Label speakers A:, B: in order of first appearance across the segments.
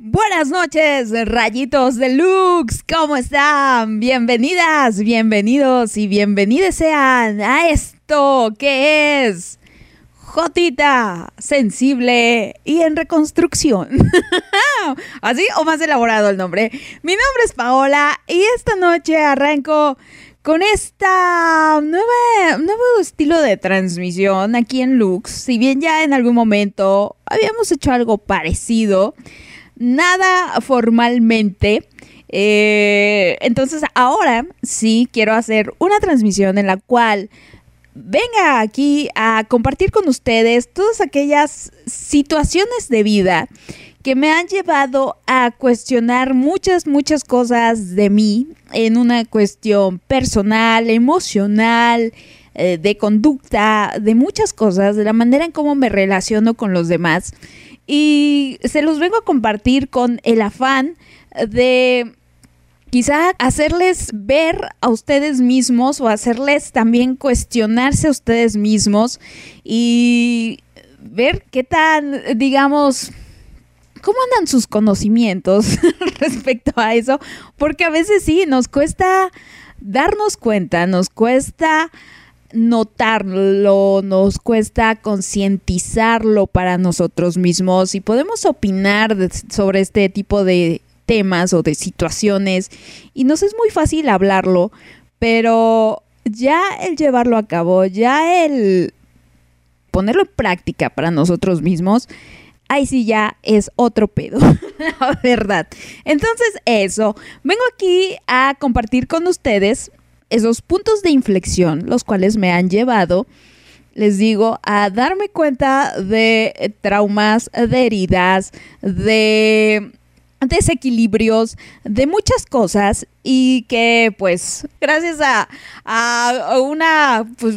A: Buenas noches, rayitos de Lux, ¿cómo están? Bienvenidas, bienvenidos y bienvenidas sean a esto que es Jotita, sensible y en reconstrucción. ¿Así o más elaborado el nombre? Mi nombre es Paola y esta noche arranco con esta nueva, nuevo estilo de transmisión aquí en Lux. Si bien ya en algún momento habíamos hecho algo parecido, nada formalmente. Eh, entonces ahora sí quiero hacer una transmisión en la cual venga aquí a compartir con ustedes todas aquellas situaciones de vida que me han llevado a cuestionar muchas, muchas cosas de mí en una cuestión personal, emocional, eh, de conducta, de muchas cosas, de la manera en cómo me relaciono con los demás. Y se los vengo a compartir con el afán de quizá hacerles ver a ustedes mismos o hacerles también cuestionarse a ustedes mismos y ver qué tan, digamos, cómo andan sus conocimientos respecto a eso, porque a veces sí, nos cuesta darnos cuenta, nos cuesta notarlo, nos cuesta concientizarlo para nosotros mismos y podemos opinar sobre este tipo de temas o de situaciones y nos es muy fácil hablarlo, pero ya el llevarlo a cabo, ya el ponerlo en práctica para nosotros mismos, ahí sí ya es otro pedo, la verdad. Entonces eso, vengo aquí a compartir con ustedes esos puntos de inflexión, los cuales me han llevado, les digo, a darme cuenta de traumas, de heridas, de desequilibrios, de muchas cosas y que pues gracias a, a una pues,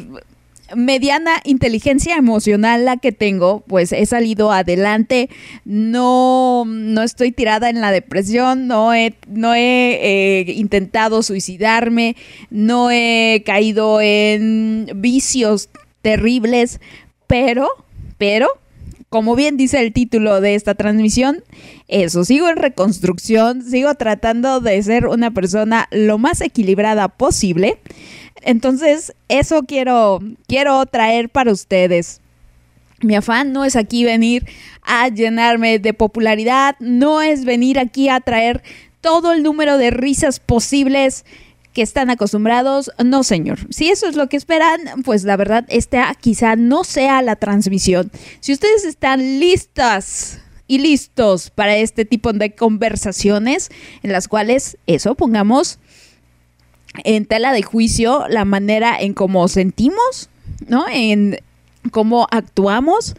A: mediana inteligencia emocional la que tengo, pues he salido adelante, no, no estoy tirada en la depresión, no he, no he eh, intentado suicidarme, no he caído en vicios terribles, pero, pero, como bien dice el título de esta transmisión, eso, sigo en reconstrucción, sigo tratando de ser una persona lo más equilibrada posible. Entonces, eso quiero, quiero traer para ustedes. Mi afán no es aquí venir a llenarme de popularidad, no es venir aquí a traer todo el número de risas posibles que están acostumbrados. No, señor. Si eso es lo que esperan, pues la verdad, esta quizá no sea la transmisión. Si ustedes están listas y listos para este tipo de conversaciones en las cuales eso pongamos en tela de juicio la manera en cómo sentimos, ¿no? En cómo actuamos,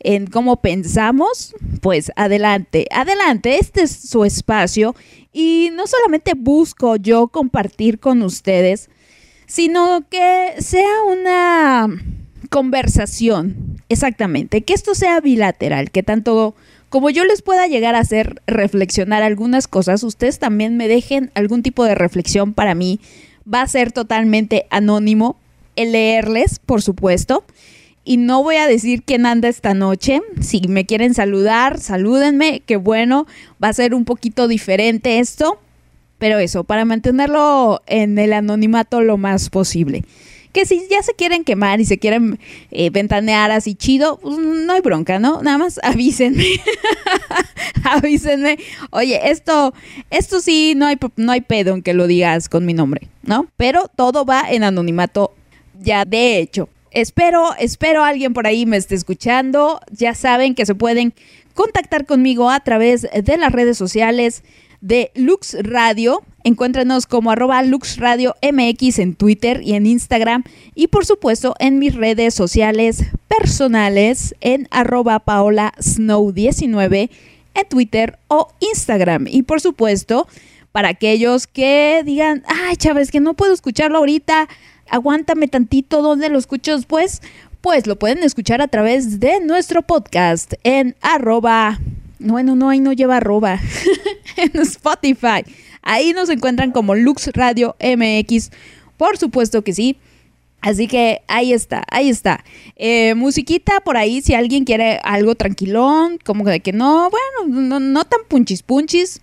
A: en cómo pensamos, pues adelante, adelante, este es su espacio y no solamente busco yo compartir con ustedes, sino que sea una conversación, exactamente, que esto sea bilateral, que tanto como yo les pueda llegar a hacer reflexionar algunas cosas, ustedes también me dejen algún tipo de reflexión para mí. Va a ser totalmente anónimo el leerles, por supuesto. Y no voy a decir quién anda esta noche. Si me quieren saludar, salúdenme. Qué bueno. Va a ser un poquito diferente esto. Pero eso, para mantenerlo en el anonimato lo más posible que si ya se quieren quemar y se quieren eh, ventanear así chido, pues no hay bronca, ¿no? Nada más avísenme. avísenme. Oye, esto, esto sí, no hay, no hay pedo en que lo digas con mi nombre, ¿no? Pero todo va en anonimato ya de hecho. Espero, espero alguien por ahí me esté escuchando. Ya saben que se pueden contactar conmigo a través de las redes sociales de Lux Radio. Encuéntranos como arroba Lux Radio MX en Twitter y en Instagram. Y por supuesto en mis redes sociales personales en arroba Paola Snow 19 en Twitter o Instagram. Y por supuesto, para aquellos que digan, ay Chávez, que no puedo escucharlo ahorita, aguántame tantito, ¿dónde lo escucho después? Pues lo pueden escuchar a través de nuestro podcast en arroba bueno, no, ahí no lleva arroba. en Spotify. Ahí nos encuentran como Lux Radio MX. Por supuesto que sí. Así que ahí está, ahí está. Eh, musiquita por ahí, si alguien quiere algo tranquilón, como de que no, bueno, no, tan punchis punchis,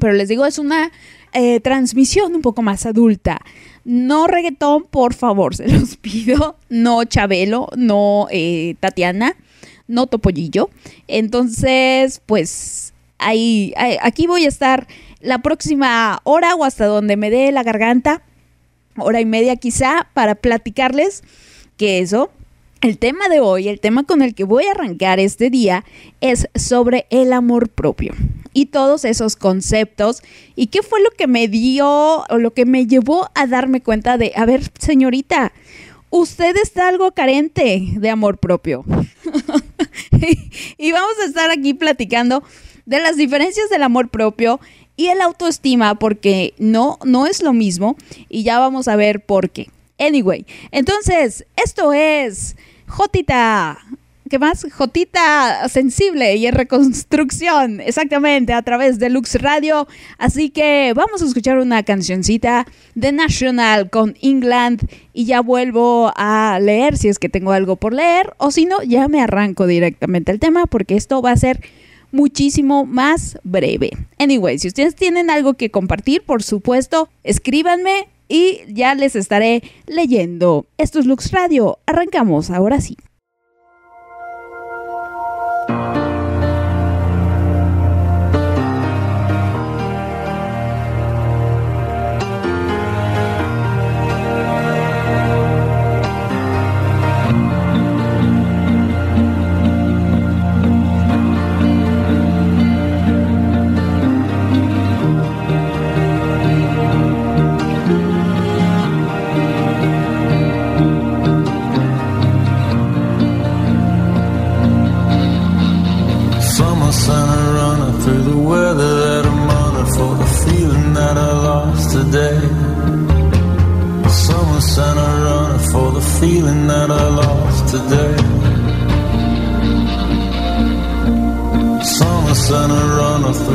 A: pero les digo, es una eh, transmisión un poco más adulta. No reggaetón, por favor, se los pido. No Chabelo, no eh, Tatiana, no Topollillo. Entonces, pues ahí, aquí voy a estar la próxima hora o hasta donde me dé la garganta, hora y media quizá, para platicarles que eso el tema de hoy, el tema con el que voy a arrancar este día es sobre el amor propio y todos esos conceptos y qué fue lo que me dio o lo que me llevó a darme cuenta de, a ver, señorita, usted está algo carente de amor propio. y vamos a estar aquí platicando de las diferencias del amor propio y el autoestima porque no no es lo mismo y ya vamos a ver por qué. Anyway, entonces, esto es Jotita. ¿Qué más? Jotita sensible y en reconstrucción, exactamente, a través de Lux Radio. Así que vamos a escuchar una cancioncita de National con England y ya vuelvo a leer si es que tengo algo por leer o si no, ya me arranco directamente el tema porque esto va a ser muchísimo más breve. Anyway, si ustedes tienen algo que compartir, por supuesto, escríbanme y ya les estaré leyendo. Esto es Lux Radio. Arrancamos ahora sí.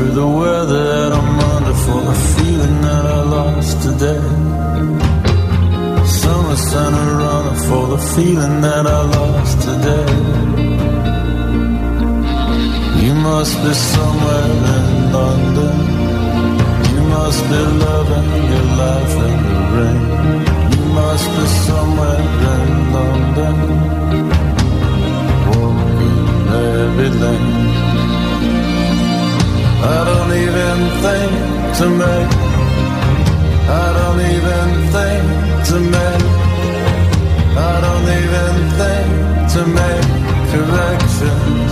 B: The weather that I'm under for the feeling that I lost today. Sent a runner for the feeling that I lost today. You must be somewhere in London You must be loving your life in the rain. You must be somewhere in London, walking every lane. I don't even think to make. I don't even think to make. I don't even think to make corrections.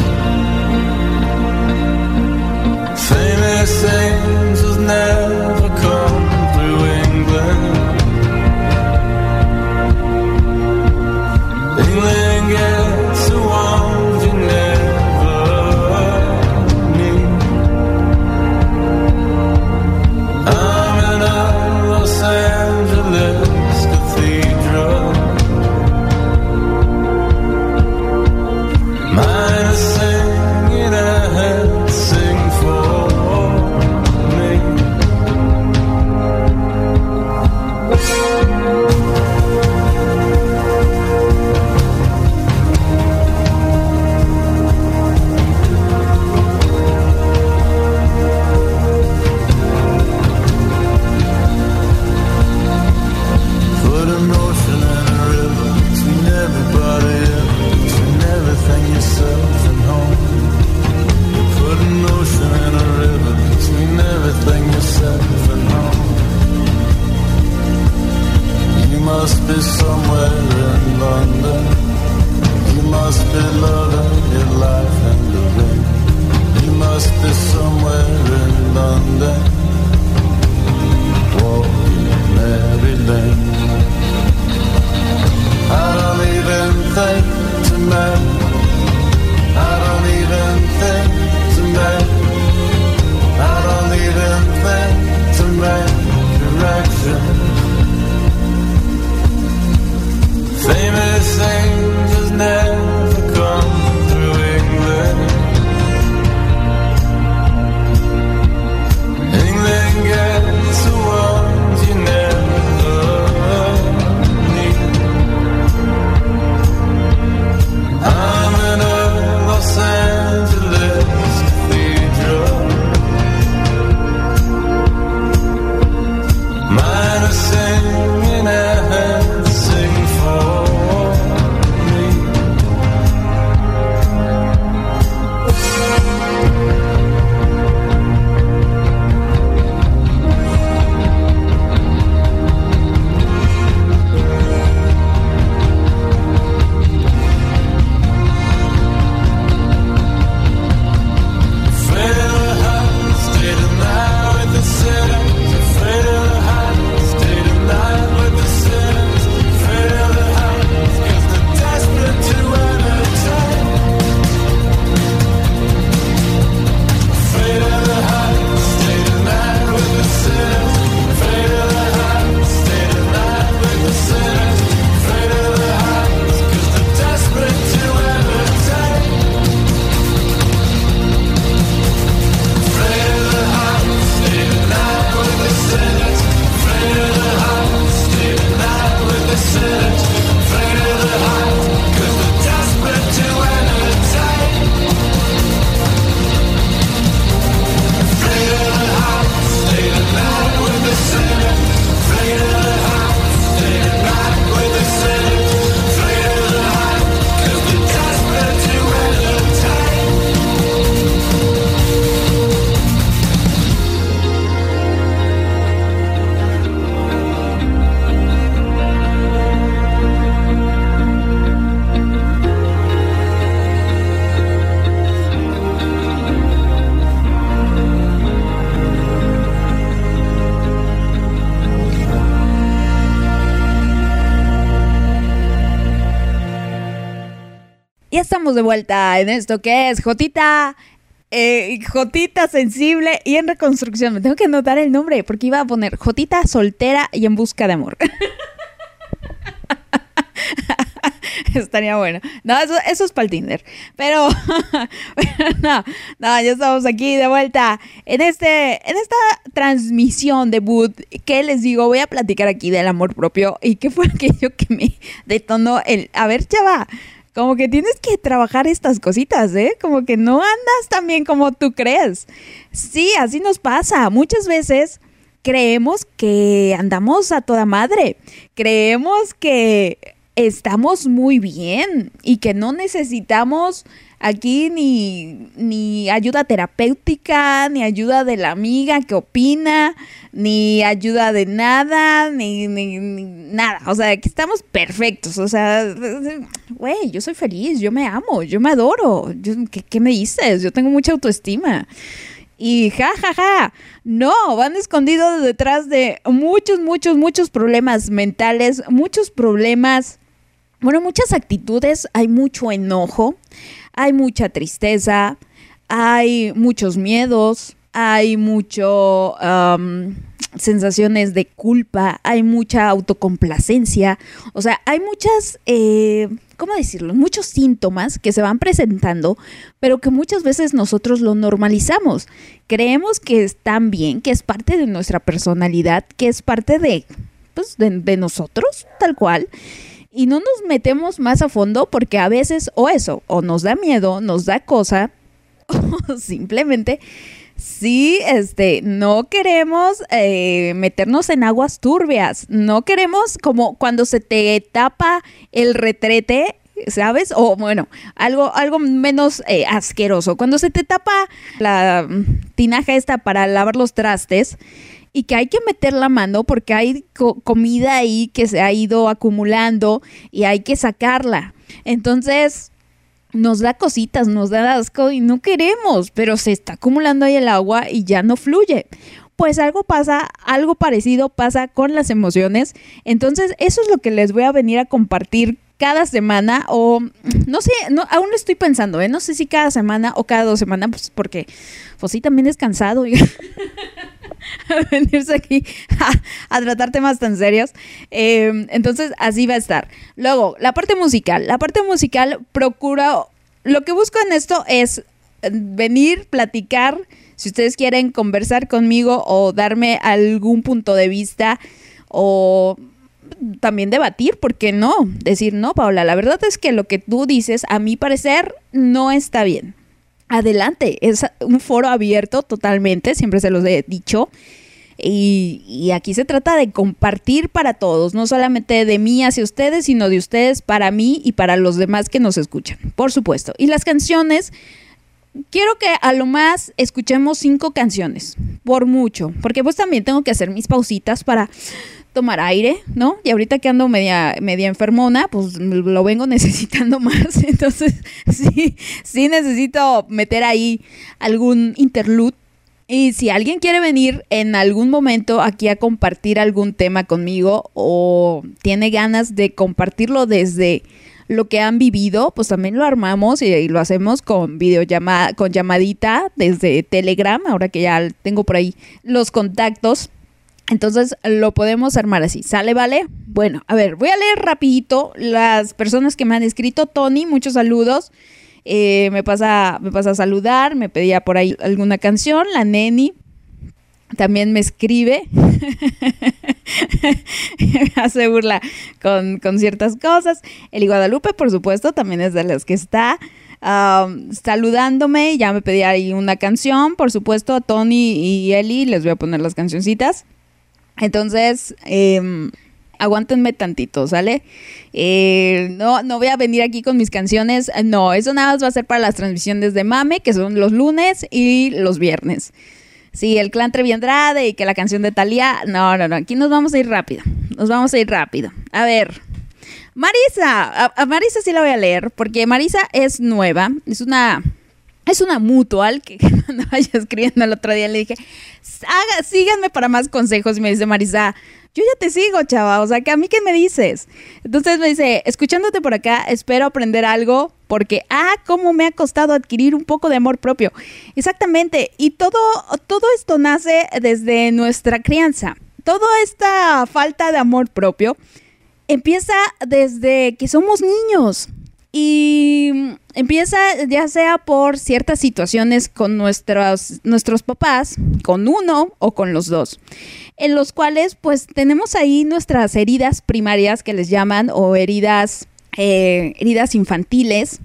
B: Famous angels never
A: de vuelta en esto que es Jotita. eh, Jotita sensible y en reconstrucción. Me tengo que anotar el nombre porque iba a poner Jotita soltera y en busca de amor. Estaría bueno. No, eso, eso es para el Tinder. Pero, pero no, no, ya estamos aquí de vuelta. En, este, en esta transmisión de Boot, ¿qué les digo? Voy a platicar aquí del amor propio y qué fue aquello que me detonó el... A ver, chava, como que tienes que trabajar estas cositas, ¿eh? Como que no andas tan bien como tú crees. Sí, así nos pasa. Muchas veces creemos que andamos a toda madre. Creemos que estamos muy bien y que no necesitamos aquí ni, ni ayuda terapéutica, ni ayuda de la amiga que opina, ni ayuda de nada, ni, ni- nada. O sea, que estamos perfectos. O sea, güey, yo soy feliz, yo me amo, yo me adoro. ¿qué, qué me dices? Yo tengo mucha autoestima. Y ja, ja, ja, no, van escondidos detrás de muchos, muchos, muchos problemas mentales, muchos problemas, bueno, muchas actitudes, hay mucho enojo, hay mucha tristeza, hay muchos miedos, hay mucho sensaciones de culpa, hay mucha autocomplacencia, o sea, hay muchas, eh, ¿cómo decirlo? Muchos síntomas que se van presentando, pero que muchas veces nosotros lo normalizamos. Creemos que están bien, que es parte de nuestra personalidad, que es parte de, pues, de nosotros, tal cual. Y no nos metemos más a fondo porque a veces o eso, o nos da miedo, nos da cosa, o simplemente sí, este, no queremos eh, meternos en aguas turbias, no queremos como cuando se te tapa el retrete, ¿sabes? O bueno, algo, algo menos eh, asqueroso, cuando se te tapa la mm, tinaja esta para lavar los trastes y que hay que meter la mano porque hay co- comida ahí que se ha ido acumulando y hay que sacarla. Entonces, nos da cositas, nos da asco y no queremos, pero se está acumulando ahí el agua y ya no fluye. Pues algo pasa, algo parecido pasa con las emociones. Entonces, eso es lo que les voy a venir a compartir cada semana o no sé, no, aún lo estoy pensando, ¿eh? No sé si cada semana o cada dos semanas, pues porque pues sí también es cansado venirse aquí a, tratar temas tan serios. Eh, entonces, así va a estar. Luego, la parte musical. La parte musical procura, lo que busco en esto es eh, venir, platicar, si ustedes quieren conversar conmigo o darme algún punto de vista o también debatir, ¿por qué no? Decir, no, Paula, la verdad es que lo que tú dices, a mi parecer, no está bien. Adelante, es un foro abierto totalmente, siempre se los he dicho. Y, y aquí se trata de compartir para todos, no solamente de mí hacia ustedes, sino de ustedes para mí y para los demás que nos escuchan, por supuesto. Y las canciones, quiero que a lo más escuchemos cinco canciones, por mucho, porque pues también tengo que hacer mis pausitas para tomar aire, ¿no? Y ahorita que ando media, media enfermona, pues lo vengo necesitando más. Entonces, sí, sí necesito meter ahí algún interlude. Y si alguien quiere venir en algún momento aquí a compartir algún tema conmigo o tiene ganas de compartirlo desde lo que han vivido, pues también lo armamos y, y lo hacemos con videollamada, con llamadita desde Telegram, ahora que ya tengo por ahí los contactos. Entonces lo podemos armar así. ¿Sale, vale? Bueno, a ver, voy a leer rapidito las personas que me han escrito. Tony, muchos saludos. Eh, me, pasa, me pasa a saludar, me pedía por ahí alguna canción. La Neni también me escribe. hace burla con, con ciertas cosas. Eli Guadalupe, por supuesto, también es de las que está. Um, saludándome, ya me pedía ahí una canción, por supuesto, a Tony y Eli, les voy a poner las cancioncitas. Entonces, eh, aguántenme tantito, ¿sale? Eh, no, no voy a venir aquí con mis canciones. No, eso nada más va a ser para las transmisiones de Mame, que son los lunes y los viernes. Sí, el clan Trevi Andrade y que la canción de Talía. No, no, no. Aquí nos vamos a ir rápido. Nos vamos a ir rápido. A ver. Marisa. A, a Marisa sí la voy a leer. Porque Marisa es nueva. Es una. Es una mutual que cuando vaya escribiendo el otro día le dije, Haga, síganme para más consejos. Y me dice Marisa, yo ya te sigo, chava, o sea, que a mí qué me dices. Entonces me dice, escuchándote por acá, espero aprender algo porque, ah, cómo me ha costado adquirir un poco de amor propio. Exactamente, y todo, todo esto nace desde nuestra crianza. Toda esta falta de amor propio empieza desde que somos niños. Y empieza ya sea por ciertas situaciones con nuestros, nuestros papás, con uno o con los dos, en los cuales pues tenemos ahí nuestras heridas primarias que les llaman o heridas, eh, heridas infantiles.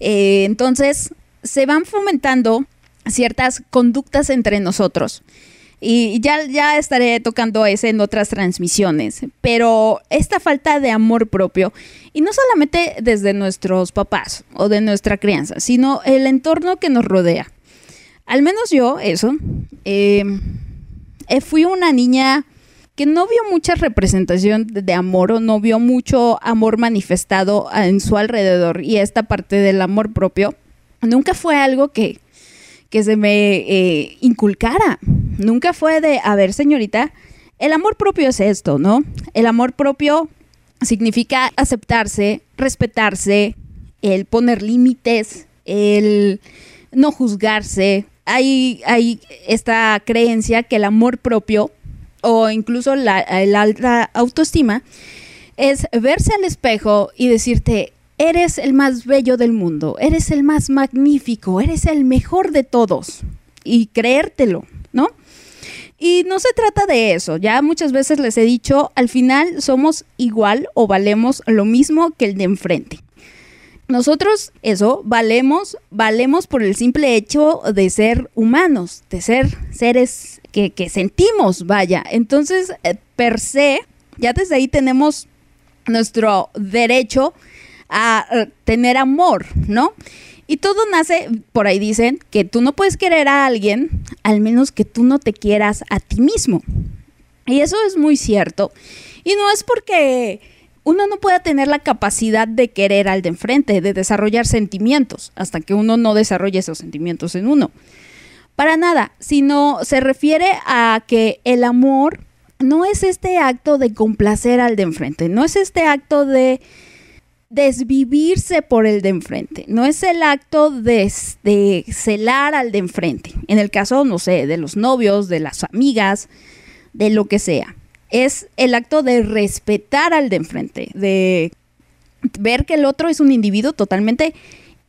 A: Eh, entonces se van fomentando ciertas conductas entre nosotros. Y ya, ya estaré tocando ese en otras transmisiones. Pero esta falta de amor propio, y no solamente desde nuestros papás o de nuestra crianza, sino el entorno que nos rodea. Al menos yo, eso. Eh, eh, fui una niña que no vio mucha representación de amor o no vio mucho amor manifestado en su alrededor. Y esta parte del amor propio nunca fue algo que, que se me eh, inculcara. Nunca fue de, a ver, señorita, el amor propio es esto, ¿no? El amor propio significa aceptarse, respetarse, el poner límites, el no juzgarse. Hay, hay esta creencia que el amor propio o incluso la, la alta autoestima es verse al espejo y decirte, eres el más bello del mundo, eres el más magnífico, eres el mejor de todos y creértelo, ¿no? Y no se trata de eso, ya muchas veces les he dicho, al final somos igual o valemos lo mismo que el de enfrente. Nosotros, eso, valemos, valemos por el simple hecho de ser humanos, de ser seres que, que sentimos, vaya. Entonces, eh, per se, ya desde ahí tenemos nuestro derecho a eh, tener amor, ¿no? Y todo nace, por ahí dicen, que tú no puedes querer a alguien al menos que tú no te quieras a ti mismo. Y eso es muy cierto. Y no es porque uno no pueda tener la capacidad de querer al de enfrente, de desarrollar sentimientos, hasta que uno no desarrolle esos sentimientos en uno. Para nada, sino se refiere a que el amor no es este acto de complacer al de enfrente, no es este acto de desvivirse por el de enfrente, no es el acto de, celar al de enfrente, en el caso, no sé, de los novios, de las amigas, de lo que sea, es el acto de respetar al de enfrente, de ver que el otro es un individuo totalmente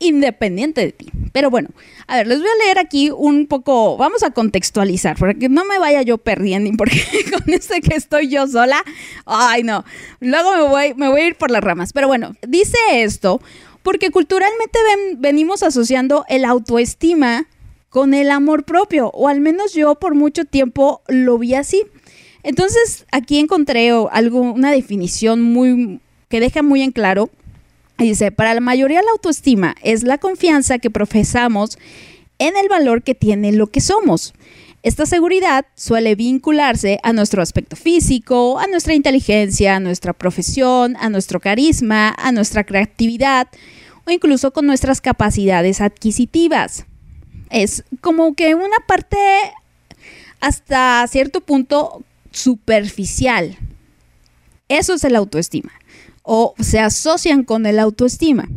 A: independiente de ti. Pero bueno, a ver, les voy a leer aquí un poco, vamos a contextualizar, para que no me vaya yo perdiendo, porque con este que estoy yo sola, ay no, luego me voy, me voy a ir por las ramas. Pero bueno, dice esto porque culturalmente ven, venimos asociando el autoestima con el amor propio, o al menos yo por mucho tiempo lo vi así. Entonces aquí encontré algo, una definición muy que deja muy en claro Dice, para la mayoría la autoestima es la confianza que profesamos en el valor que tiene lo que somos. Esta seguridad suele vincularse a nuestro aspecto físico, a nuestra inteligencia, a nuestra profesión, a nuestro carisma, a nuestra creatividad o incluso con nuestras capacidades adquisitivas. Es como que una parte hasta cierto punto superficial. Eso es el autoestima o se asocian con el autoestima.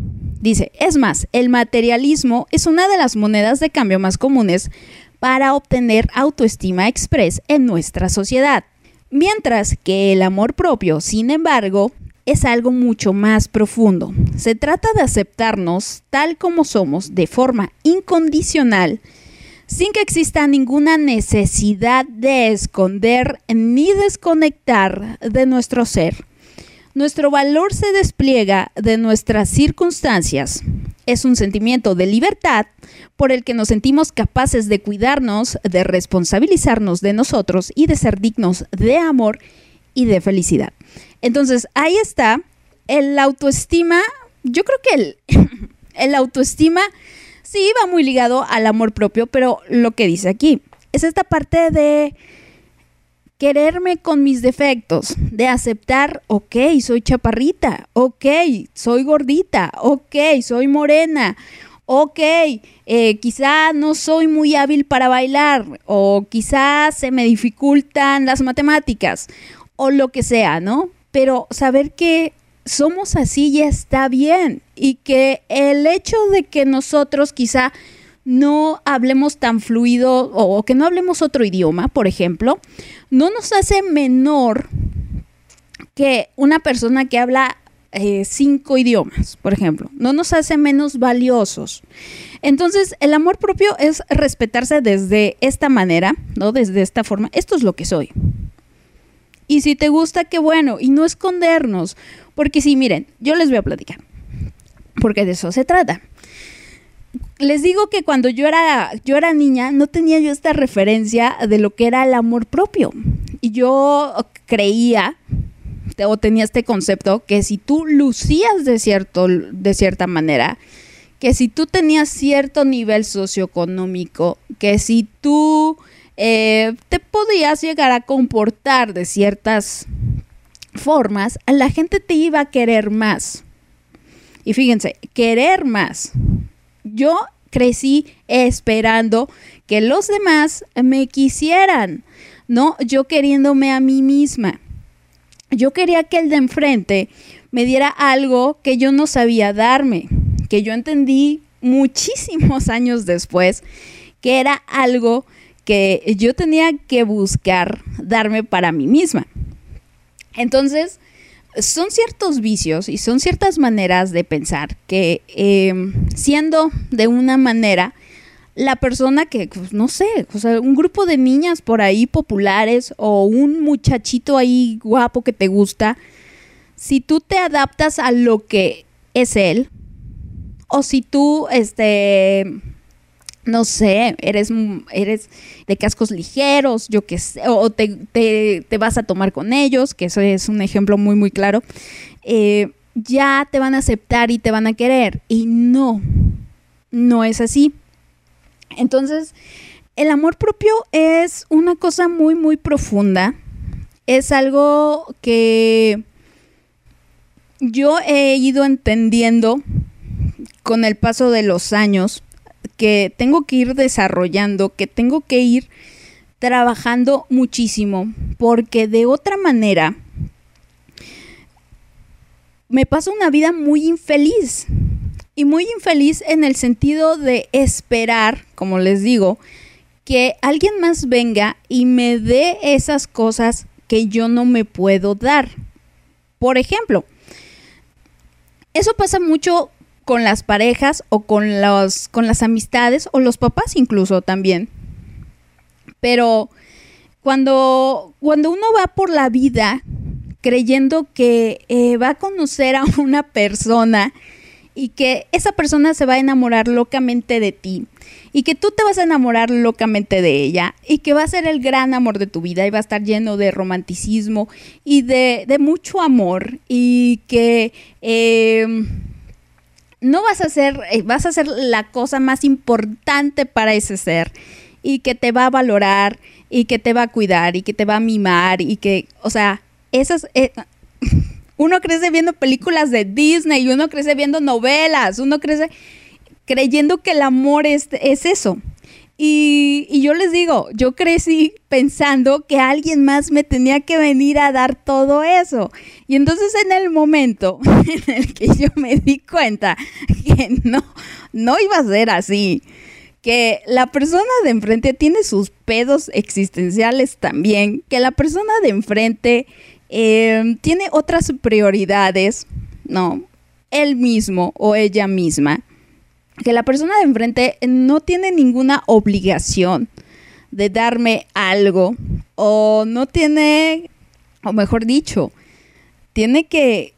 A: Dice, es más, el materialismo es una de las monedas de cambio más comunes para obtener autoestima express en nuestra sociedad. Mientras que el amor propio, sin embargo, es algo mucho más profundo. Se trata de aceptarnos tal como somos de forma incondicional, sin que exista ninguna necesidad de esconder ni desconectar de nuestro ser nuestro valor se despliega de nuestras circunstancias. Es un sentimiento de libertad por el que nos sentimos capaces de cuidarnos, de responsabilizarnos de nosotros y de ser dignos de amor y de felicidad. Entonces, ahí está el autoestima. Yo creo que el, el autoestima sí va muy ligado al amor propio, pero lo que dice aquí es esta parte de quererme con mis defectos, de aceptar, ok, soy chaparrita, ok, soy gordita, ok, soy morena, ok, eh, quizá no soy muy hábil para bailar o quizá se me dificultan las matemáticas o lo que sea, ¿no? Pero saber que somos así ya está bien y que el hecho de que nosotros quizá no hablemos tan fluido o que no hablemos otro idioma, por ejemplo, no nos hace menor que una persona que habla eh, cinco idiomas, por ejemplo, no nos hace menos valiosos. Entonces, el amor propio es respetarse desde esta manera, ¿no? Desde esta forma. Esto es lo que soy. Y si te gusta, qué bueno. Y no escondernos. Porque sí, miren, yo les voy a platicar. Porque de eso se trata. Les digo que cuando yo era, yo era niña, no tenía yo esta referencia de lo que era el amor propio. Y yo creía o tenía este concepto que si tú lucías de, cierto, de cierta manera, que si tú tenías cierto nivel socioeconómico, que si tú eh, te podías llegar a comportar de ciertas formas, la gente te iba a querer más. Y fíjense, querer más. Yo crecí esperando que los demás me quisieran, no yo queriéndome a mí misma. Yo quería que el de enfrente me diera algo que yo no sabía darme, que yo entendí muchísimos años después, que era algo que yo tenía que buscar darme para mí misma. Entonces, son ciertos vicios y son ciertas maneras de pensar que em, siendo de una manera, la persona que, pues, no sé, o sea, un grupo de niñas por ahí populares o un muchachito ahí guapo que te gusta, si tú te adaptas a lo que es él, o si tú, este, no sé, eres, eres de cascos ligeros, yo qué sé, o te, te, vas a tomar con ellos, que eso es un ejemplo muy, muy claro, eh, ya te van a aceptar y te van a querer. Y no, no es así. Entonces, el amor propio es una cosa muy, muy profunda. Es algo que yo he ido entendiendo con el paso de los años, que tengo que ir desarrollando, que tengo que ir trabajando muchísimo, porque de otra manera me pasa una vida muy infeliz y muy infeliz en el sentido de esperar, como les digo, que alguien más venga y me dé esas cosas que yo no me puedo dar. Por ejemplo, eso pasa mucho con las parejas o con, con las amistades o los papás incluso también. Pero cuando, cuando uno va por la vida creyendo que eh, va a conocer a una persona y que esa persona se va a enamorar locamente de ti y que tú te vas a enamorar locamente de ella y que va a ser el gran amor de tu vida y va a estar lleno de romanticismo y de, mucho amor y que em, no vas a ser, eh, vas a ser la cosa más importante para ese ser y que te va a valorar y que te va a cuidar y que te va a mimar y que, o sea, esas... Eh, uno crece viendo películas de Disney, uno crece viendo novelas, uno crece creyendo que el amor es, es eso. Y, yo les digo, yo crecí pensando que alguien más me tenía que venir a dar todo eso. Y entonces en el momento en el que yo me di cuenta que no, no iba a ser así, que la persona de enfrente tiene sus pedos existenciales también, que la persona de enfrente Em, tiene otras prioridades, ¿no? Él mismo o ella misma, que la persona de enfrente no tiene ninguna obligación de darme algo o no tiene, o mejor dicho, tiene que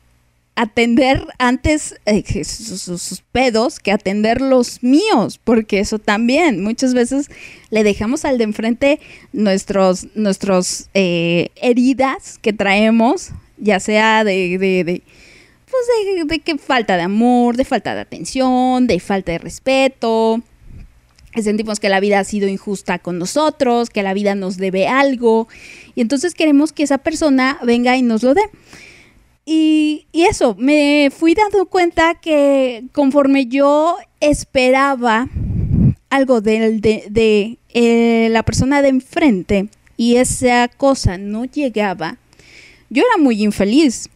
A: atender antes eh, sus, pedos que atender los míos, porque eso también muchas veces le dejamos al de enfrente nuestros, nuestros eh, heridas que traemos, ya sea de, de, de pues de, de, que falta de amor, de falta de atención, de falta de respeto. Sentimos que la vida ha sido injusta con nosotros, que la vida nos debe algo, y entonces queremos que esa persona venga y nos lo dé. Y, eso, me fui dando cuenta que conforme yo esperaba algo de, eh, la persona de enfrente y esa cosa no llegaba, yo era muy infeliz.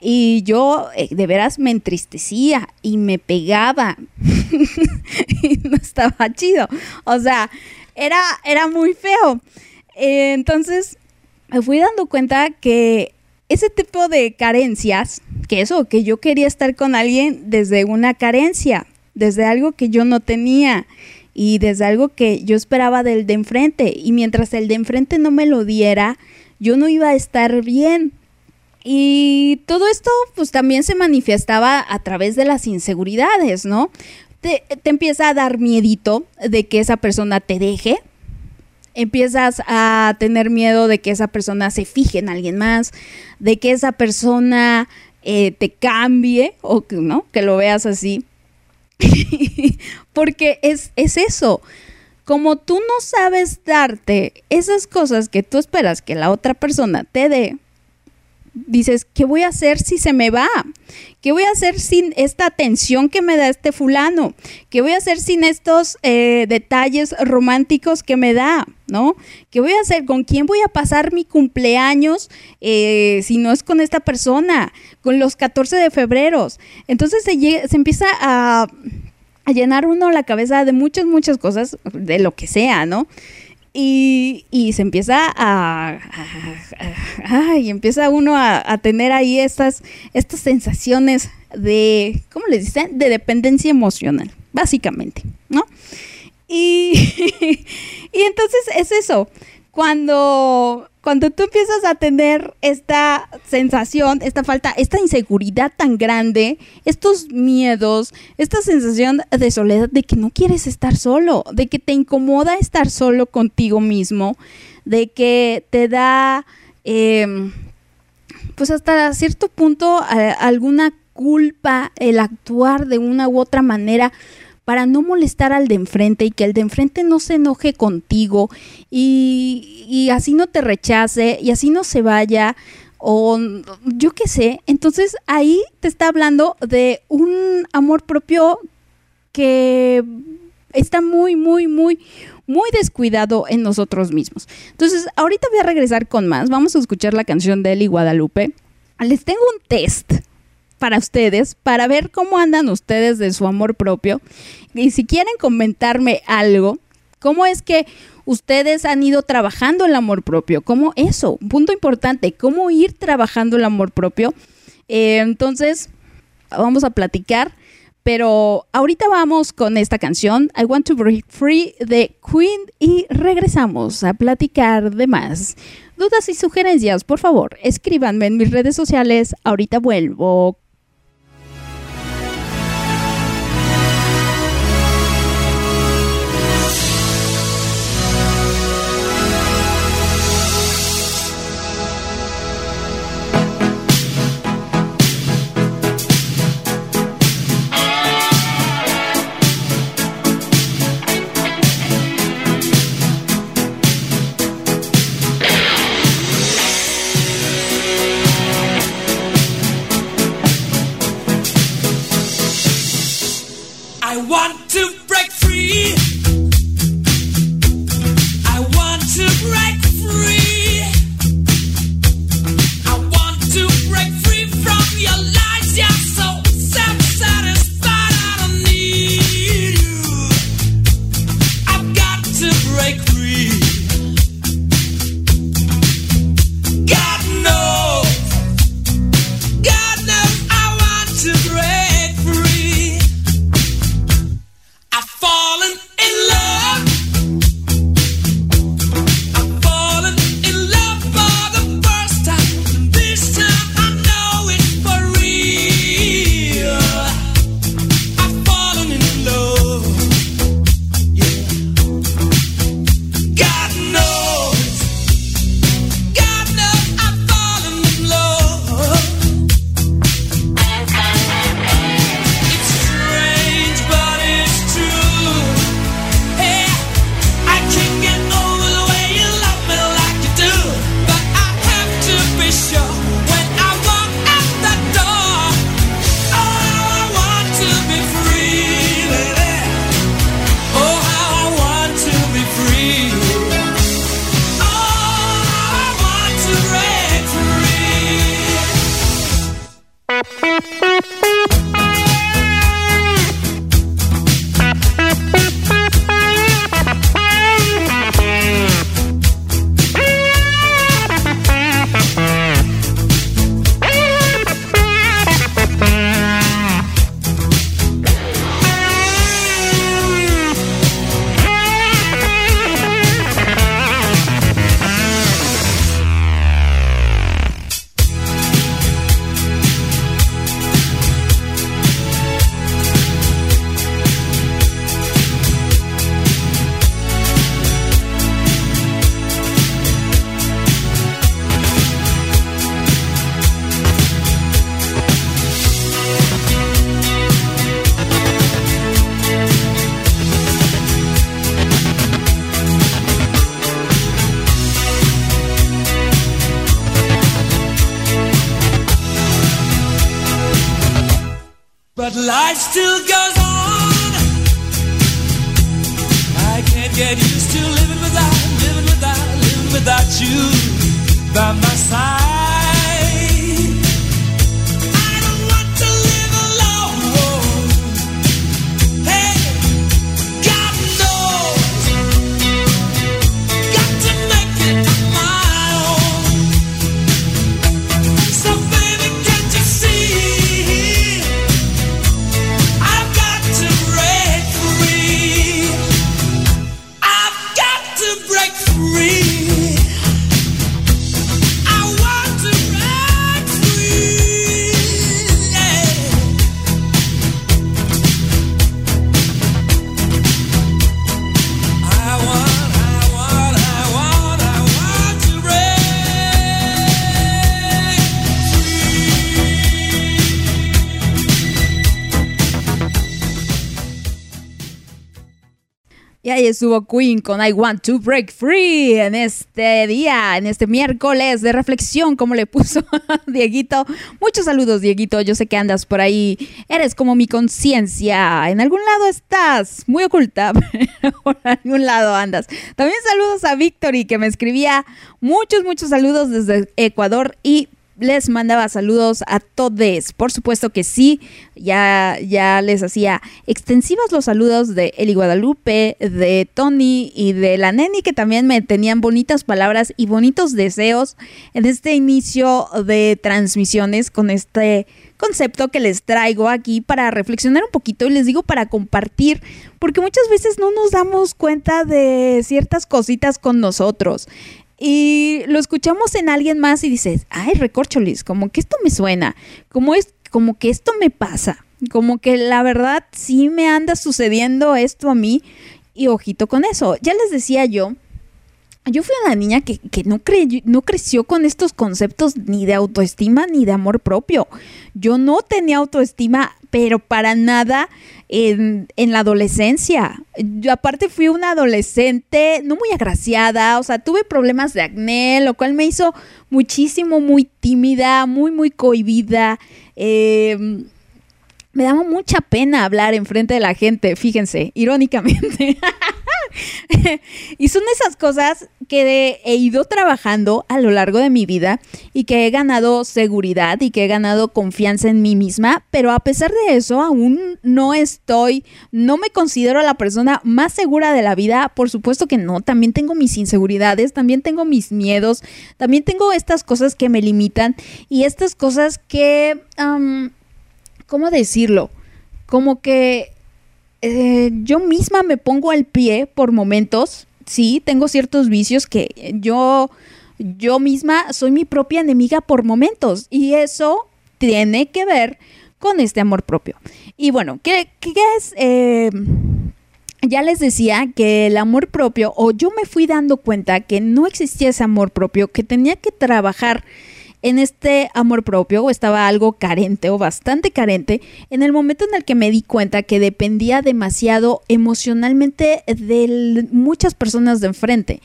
A: Y yo eh, de veras me entristecía y me pegaba. y no estaba chido. O sea, era, era muy feo. Eh, entonces me fui dando cuenta que ese tipo de carencias, que eso, que yo quería estar con alguien desde una carencia, desde algo que yo no tenía y desde algo que yo esperaba del de enfrente. Y mientras el de enfrente no me lo diera, yo no iba a estar bien. Y todo esto pues también se manifestaba a través de las inseguridades, ¿no? Te, te, empieza a dar miedito de que esa persona te deje. Empiezas a tener miedo de que esa persona se fije en alguien más, de que esa persona eh, te cambie o que, ¿no? que lo veas así. Porque es, es eso. Como tú no sabes darte esas cosas que tú esperas que la otra persona te dé, dices, ¿qué voy a hacer si se me va? ¿Qué voy a hacer sin esta atención que me da este fulano? ¿Qué voy a hacer sin estos eh, detalles románticos que me da? ¿No? ¿Qué voy a hacer? ¿Con quién voy a pasar mi cumpleaños eh, si no es con esta persona? Con los 14 de febrero. Entonces se, se empieza a, a llenar uno la cabeza de muchas, muchas cosas, de lo que sea, ¿no? Y, se empieza a, a, a y empieza uno a, tener ahí estas, estas sensaciones de, ¿cómo les dicen? De dependencia emocional, básicamente, ¿no? Y, y entonces es eso, cuando, cuando tú empiezas a tener esta sensación, esta falta, esta inseguridad tan grande, estos miedos, esta sensación de soledad, de que no quieres estar solo, de que te incomoda estar solo contigo mismo, de que te da, eh, pues hasta cierto punto, eh, alguna culpa el actuar de una u otra manera para no molestar al de enfrente y que el de enfrente no se enoje contigo y, y así no te rechace y así no se vaya o yo qué sé. Entonces ahí te está hablando de un amor propio que está muy, muy, muy, muy descuidado en nosotros mismos. Entonces, ahorita voy a regresar con más. Vamos a escuchar la canción de Eli Guadalupe. Les tengo un test para ustedes, para ver cómo andan ustedes de su amor propio. Y si quieren comentarme algo, ¿cómo es que ustedes han ido trabajando el amor propio? ¿Cómo eso? Punto importante, ¿cómo ir trabajando el amor propio? Eh, entonces, vamos a platicar. Pero ahorita vamos con esta canción, I Want to Break Free de Queen, y regresamos a platicar de más. Dudas y sugerencias, por favor, escríbanme en mis redes sociales. Ahorita vuelvo. Estuvo Queen con I Want to Break Free en este día, en este miércoles de reflexión, como le puso Dieguito. Muchos saludos, Dieguito. Yo sé que andas por ahí. Eres como mi conciencia. En algún lado estás, muy oculta, pero por algún lado andas. También saludos a Victory, que me escribía muchos, muchos saludos desde Ecuador y les mandaba saludos a todos. Por supuesto que sí, ya, ya les hacía extensivos los saludos de Eli Guadalupe, de Tony y de la Neni, que también me tenían bonitas palabras y bonitos deseos en este inicio de transmisiones con este concepto que les traigo aquí para reflexionar un poquito y les digo para compartir, porque muchas veces no nos damos cuenta de ciertas cositas con nosotros y lo escuchamos en alguien más y dices, ay, recorcholis, como que esto me suena, como es, como que esto me pasa, como que la verdad sí me anda sucediendo esto a mí y ojito con eso. Ya les decía yo, yo fui una niña que, que no, cre- no creció con estos conceptos ni de autoestima ni de amor propio. Yo no tenía autoestima, pero para nada en, en la adolescencia. Yo aparte fui una adolescente no muy agraciada, o sea, tuve problemas de acné, lo cual me hizo muchísimo, muy tímida, muy, muy cohibida. Eh, me daba mucha pena hablar enfrente de la gente, fíjense, irónicamente. y son esas cosas que he ido trabajando a lo largo de mi vida y que he ganado seguridad y que he ganado confianza en mí misma, pero a pesar de eso aún no estoy, no me considero la persona más segura de la vida, por supuesto que no, también tengo mis inseguridades, también tengo mis miedos, también tengo estas cosas que me limitan y estas cosas que, ¿cómo decirlo? Como que eh, yo misma me pongo al pie por momentos. Sí, tengo ciertos vicios que yo, yo misma soy mi propia enemiga por momentos. Y eso tiene que ver con este amor propio. Y bueno, ¿qué, qué es? Eh, ya les decía que el amor propio, o yo me fui dando cuenta que no existía ese amor propio, que tenía que trabajar en este amor propio o estaba algo carente o bastante carente en el momento en el que me di cuenta que dependía demasiado emocionalmente de muchas personas de enfrente.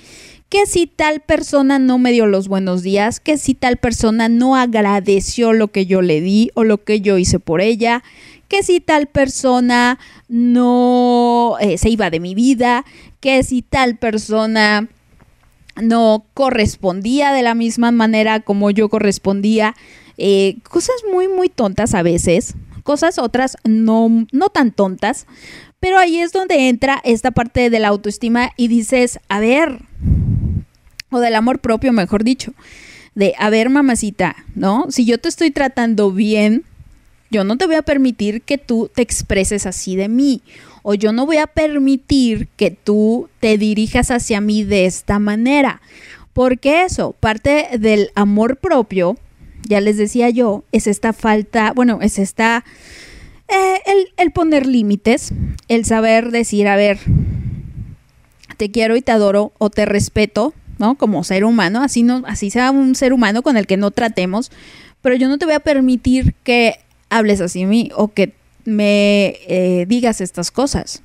A: Que si tal persona no me dio los buenos días, que si tal persona no agradeció lo que yo le di o lo que yo hice por ella, que si tal persona no eh, se iba de mi vida, que si tal persona no correspondía de la misma manera como yo correspondía. Eh, cosas muy, muy tontas a veces. Cosas otras no, no tan tontas. Pero ahí es donde entra esta parte de la autoestima y dices, a ver, o del amor propio, mejor dicho, de, a ver, mamacita, ¿no? Si yo te estoy tratando bien, yo no te voy a permitir que tú te expreses así de mí. O yo no voy a permitir que tú te dirijas hacia mí de esta manera. Porque eso, parte del amor propio, ya les decía yo, es esta falta, bueno, es esta, eh, el, el poner límites, el saber decir, a ver, te quiero y te adoro o te respeto, ¿no? Como ser humano, así no, así sea un ser humano con el que no tratemos, pero yo no te voy a permitir que hables así de mí o que me eh, digas estas cosas.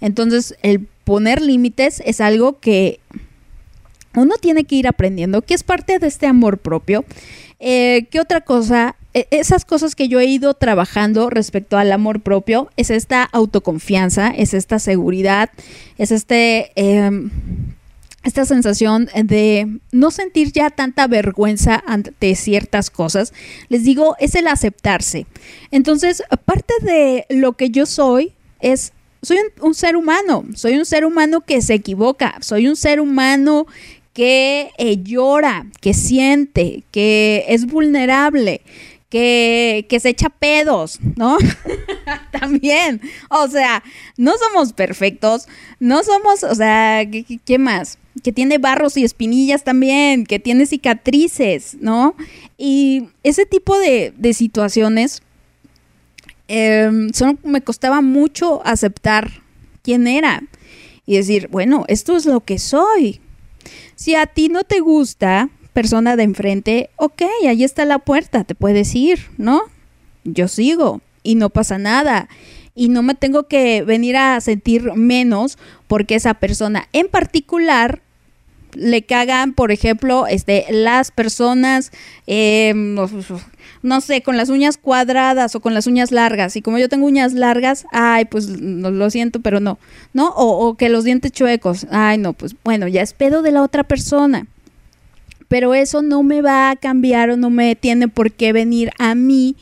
A: Entonces, el poner límites es algo que uno tiene que ir aprendiendo, que es parte de este amor propio. Eh, ¿Qué otra cosa e- esas cosas que yo he ido trabajando respecto al amor propio es esta autoconfianza, es esta seguridad, es este... esta sensación de no sentir ya tanta vergüenza ante ciertas cosas, les digo, es el aceptarse. Entonces, parte de lo que yo soy es, soy un, un ser humano, soy un ser humano que se equivoca, soy un ser humano que eh, llora, que siente, que es vulnerable, que, que se echa pedos, ¿no? También, o sea, no somos perfectos, no somos, o sea, ¿qué, más? Que tiene barros y espinillas también, que tiene cicatrices, ¿no? Y ese tipo de, de situaciones em, son, me costaba mucho aceptar quién era y decir, bueno, esto es lo que soy. Si a ti no te gusta, persona de enfrente, ok, ahí está la puerta, te puedes ir, ¿no? Yo sigo y no pasa nada. Y no me tengo que venir a sentir menos porque esa persona en particular le cagan, por ejemplo, este, las personas, eh, no, sé, con las uñas cuadradas o con las uñas largas. Y como yo tengo uñas largas, ay, pues no, lo siento, pero no, ¿no? O, o que los dientes chuecos, ay, no, pues bueno, ya es pedo de la otra persona. Pero eso no me va a cambiar o no me tiene por qué venir a mí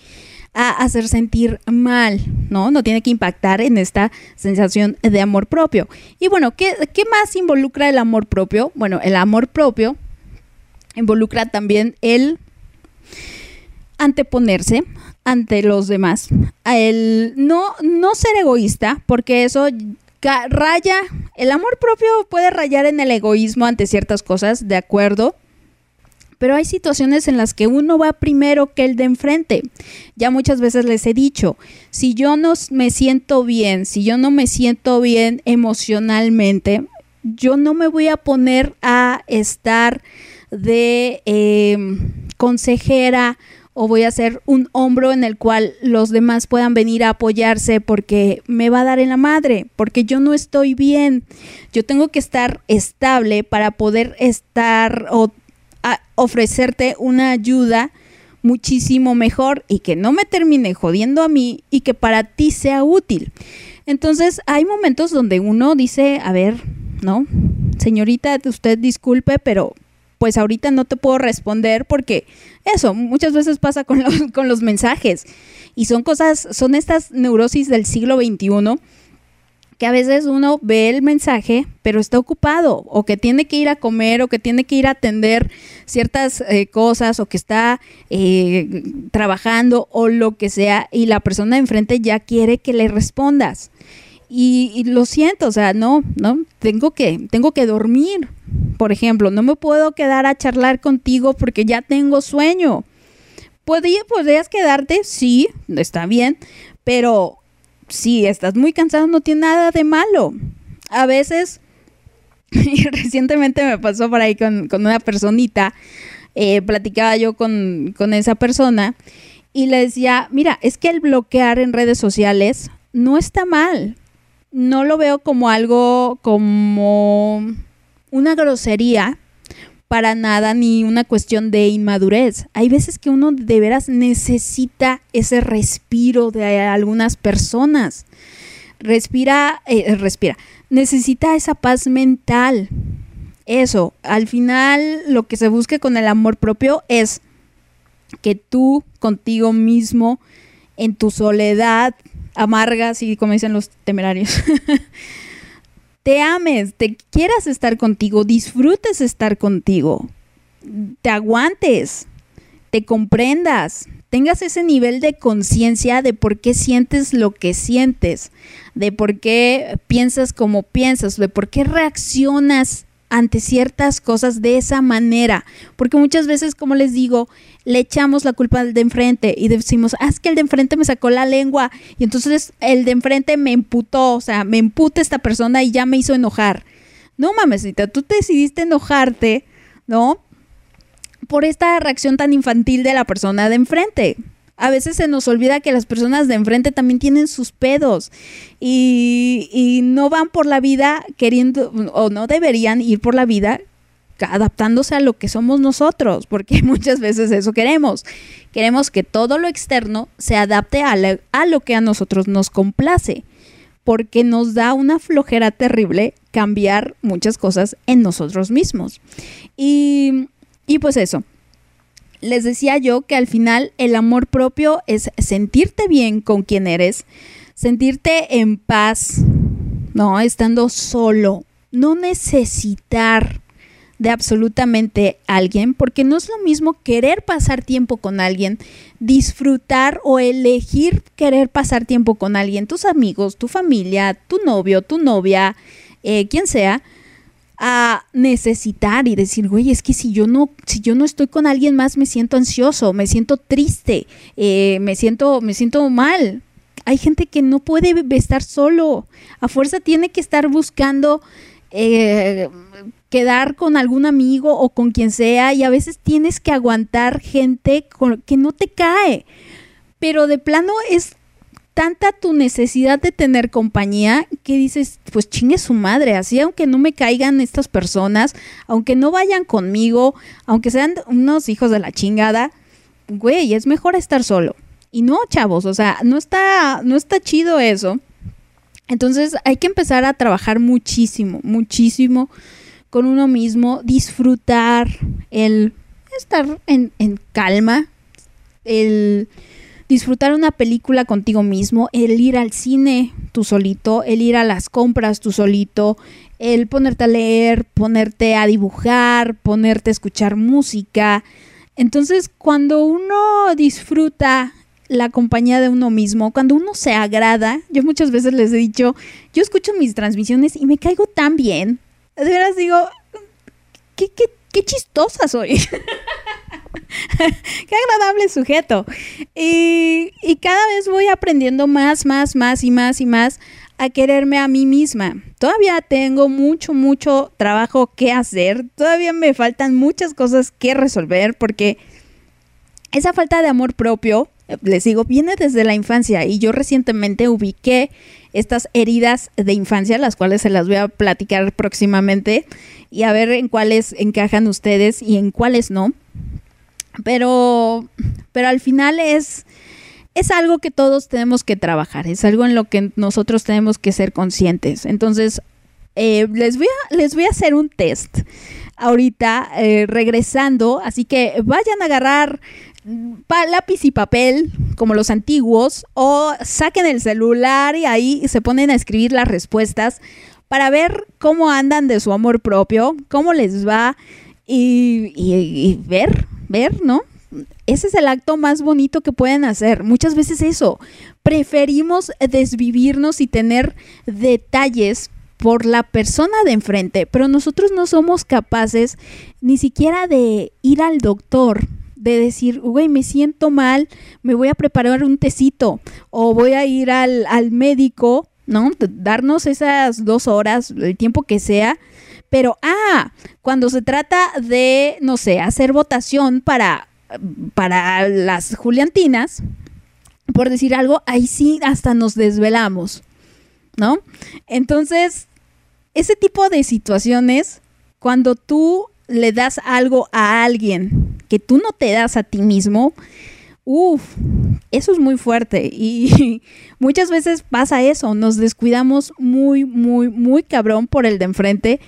A: a hacer sentir mal, ¿no? No tiene que impactar en esta sensación de amor propio. Y bueno, ¿qué, qué más involucra el amor propio? Bueno, el amor propio involucra también el anteponerse ante los demás, el no, no ser egoísta, porque eso raya, el amor propio puede rayar en el egoísmo ante ciertas cosas, de acuerdo, pero hay situaciones en las que uno va primero que el de enfrente. Ya muchas veces les he dicho, si yo no me siento bien, si yo no me siento bien emocionalmente, yo no me voy a poner a estar de eh, consejera o voy a ser un hombro en el cual los demás puedan venir a apoyarse porque me va a dar en la madre, porque yo no estoy bien. Yo tengo que estar estable para poder estar o ofrecerte una ayuda muchísimo mejor y que no me termine jodiendo a mí y que para ti sea útil. Entonces hay momentos donde uno dice, a ver, ¿no? Señorita, usted disculpe, pero pues ahorita no te puedo responder porque eso muchas veces pasa con los, con los mensajes y son cosas, son estas neurosis del siglo XXI que a veces uno ve el mensaje, pero está ocupado, o que tiene que ir a comer, o que tiene que ir a atender ciertas eh, cosas, o que está eh, trabajando, o lo que sea, y la persona de enfrente ya quiere que le respondas. Y, lo siento, o sea, no, no, tengo que, tengo que dormir. Por ejemplo, no me puedo quedar a charlar contigo porque ya tengo sueño. ¿Podría, ¿Podrías quedarte? Sí, está bien, pero si estás muy cansado no tiene nada de malo. A veces, y recientemente me pasó por ahí con, con una personita, eh, platicaba yo con, con esa persona y le decía, mira, es que el bloquear en redes sociales no está mal. No lo veo como algo, como una grosería para nada ni una cuestión de inmadurez. Hay veces que uno de veras necesita ese respiro de algunas personas. Respira, eh, respira. Necesita esa paz mental. Eso, al final lo que se busque con el amor propio es que tú contigo mismo, en tu soledad amarga, así como dicen los temerarios, te ames, te quieras estar contigo, disfrutes estar contigo, te aguantes, te comprendas, tengas ese nivel de conciencia de por qué sientes lo que sientes, de por qué piensas como piensas, de por qué reaccionas ante ciertas cosas de esa manera, porque muchas veces, como les digo, le echamos la culpa al de enfrente y decimos, ah, es que el de enfrente me sacó la lengua y entonces el de enfrente me emputó, o sea, me emputa esta persona y ya me hizo enojar. No mamesita, tú te decidiste enojarte, ¿no? Por esta reacción tan infantil de la persona de enfrente. A veces se nos olvida que las personas de enfrente también tienen sus pedos y, no van por la vida queriendo, o no deberían ir por la vida adaptándose a lo que somos nosotros, porque muchas veces eso queremos. Queremos que todo lo externo se adapte a lo que a nosotros nos complace, porque nos da una flojera terrible cambiar muchas cosas en nosotros mismos. Y, y pues eso. Les decía yo que al final el amor propio es sentirte bien con quien eres, sentirte en paz, no, estando solo, no necesitar de absolutamente alguien, porque no es lo mismo querer pasar tiempo con alguien, disfrutar o elegir querer pasar tiempo con alguien, tus amigos, tu familia, tu novio, tu novia, eh, quien sea, a necesitar y decir, güey, es que si yo no, si yo no estoy con alguien más, me siento ansioso, me siento triste, eh, me siento, me siento mal. Hay gente que no puede estar solo, a fuerza tiene que estar buscando eh, quedar con algún amigo o con quien sea y a veces tienes que aguantar gente con- que no te cae. Pero de plano es tanta tu necesidad de tener compañía que dices, pues chingue su madre, así aunque no me caigan estas personas, aunque no vayan conmigo, aunque sean unos hijos de la chingada, güey, es mejor estar solo. Y no, chavos, o sea, no está, no está chido eso. Entonces hay que empezar a trabajar muchísimo, muchísimo con uno mismo, disfrutar, el estar en, en calma, el disfrutar una película contigo mismo, el ir al cine tú solito, el ir a las compras tú solito, el ponerte a leer, ponerte a dibujar, ponerte a escuchar música. Entonces, cuando uno disfruta la compañía de uno mismo, cuando uno se agrada, yo muchas veces les he dicho, yo escucho mis transmisiones y me caigo tan bien. De veras digo, qué, qué, qué chistosa soy. Qué agradable sujeto. Y, y cada vez voy aprendiendo más, más, más y más y más a quererme a mí misma. Todavía tengo mucho, mucho trabajo que hacer. Todavía me faltan muchas cosas que resolver porque esa falta de amor propio, les digo, viene desde la infancia y yo recientemente ubiqué estas heridas de infancia, las cuales se las voy a platicar próximamente y a ver en cuáles encajan ustedes y en cuáles no pero, pero al final es, es algo que todos tenemos que trabajar, es algo en lo que nosotros tenemos que ser conscientes. Entonces, eh, les, voy a, les voy a hacer un test ahorita eh, regresando, así que vayan a agarrar lápiz y papel como los antiguos o saquen el celular y ahí se ponen a escribir las respuestas para ver cómo andan de su amor propio, cómo les va y- y ver, ver, ¿no? Ese es el acto más bonito que pueden hacer. Muchas veces eso, preferimos desvivirnos y tener detalles por la persona de enfrente, pero nosotros no somos capaces ni siquiera de ir al doctor, de decir, güey, me siento mal, me voy a preparar un tecito o voy a ir al, al médico, ¿no? Darnos esas dos horas, el tiempo que sea. Pero, ah, cuando se trata de, no sé, hacer votación para, para las Juliantinas, por decir algo, ahí sí hasta nos desvelamos, ¿no? Entonces, ese tipo de situaciones, cuando tú le das algo a alguien que tú no te das a ti mismo, uff, eso es muy fuerte y muchas veces pasa eso, nos descuidamos muy, muy, muy cabrón por el de enfrente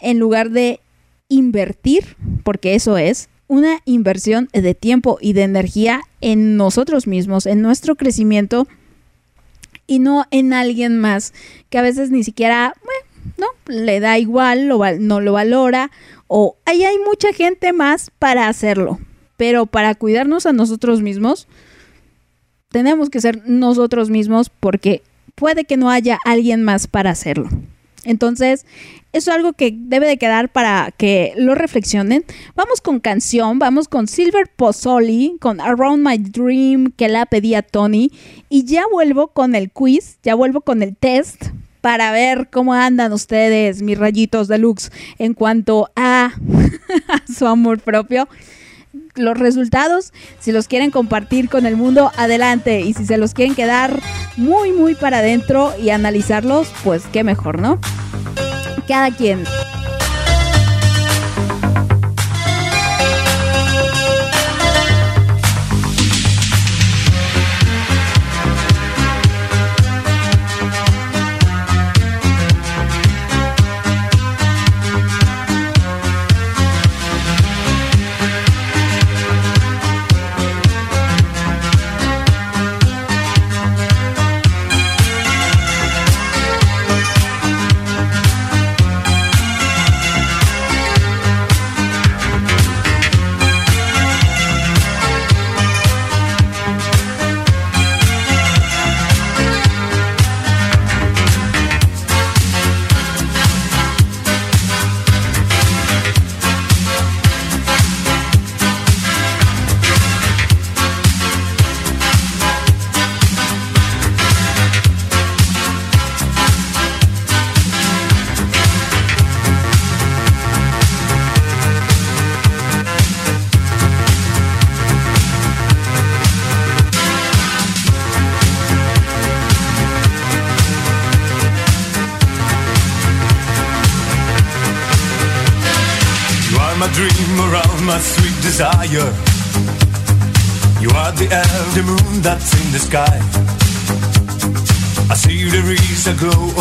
A: en lugar de invertir, porque eso es una inversión de tiempo y de energía en nosotros mismos, en nuestro crecimiento y no en alguien más que a veces ni siquiera, bueno, no, le da igual, lo no lo valora o ahí hay mucha gente más para hacerlo, pero para cuidarnos a nosotros mismos tenemos que ser nosotros mismos porque puede que no haya alguien más para hacerlo. Entonces, es algo que debe de quedar para que lo reflexionen. Vamos con canción, vamos con Silver Pozzoli, con Around My Dream, que la pedí a Tony. Y ya vuelvo con el quiz, ya vuelvo con el test para ver cómo andan ustedes, mis rayitos deluxe, en cuanto a su amor propio los resultados, si los quieren compartir con el mundo, adelante. Y si se los quieren quedar muy, muy para adentro y analizarlos, pues qué mejor, ¿no? Cada quien.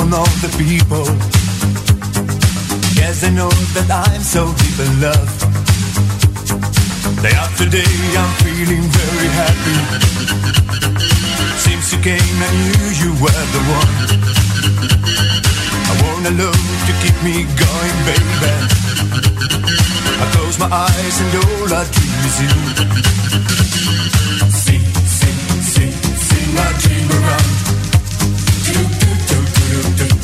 C: On all the people. Yes, I know that I'm so deep in love. Day after day, I'm feeling very happy. Since you came, I knew you were the one. I want a love to keep me going, baby. I close my eyes and all I dream is you. See, see, see, see my dream around.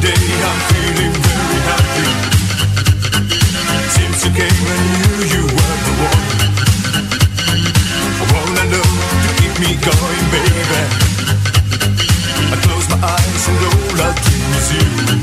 C: Day after day, I'm feeling very happy. Since I knew you were the one. To keep me going, baby. I close my eyes and all I dream is you.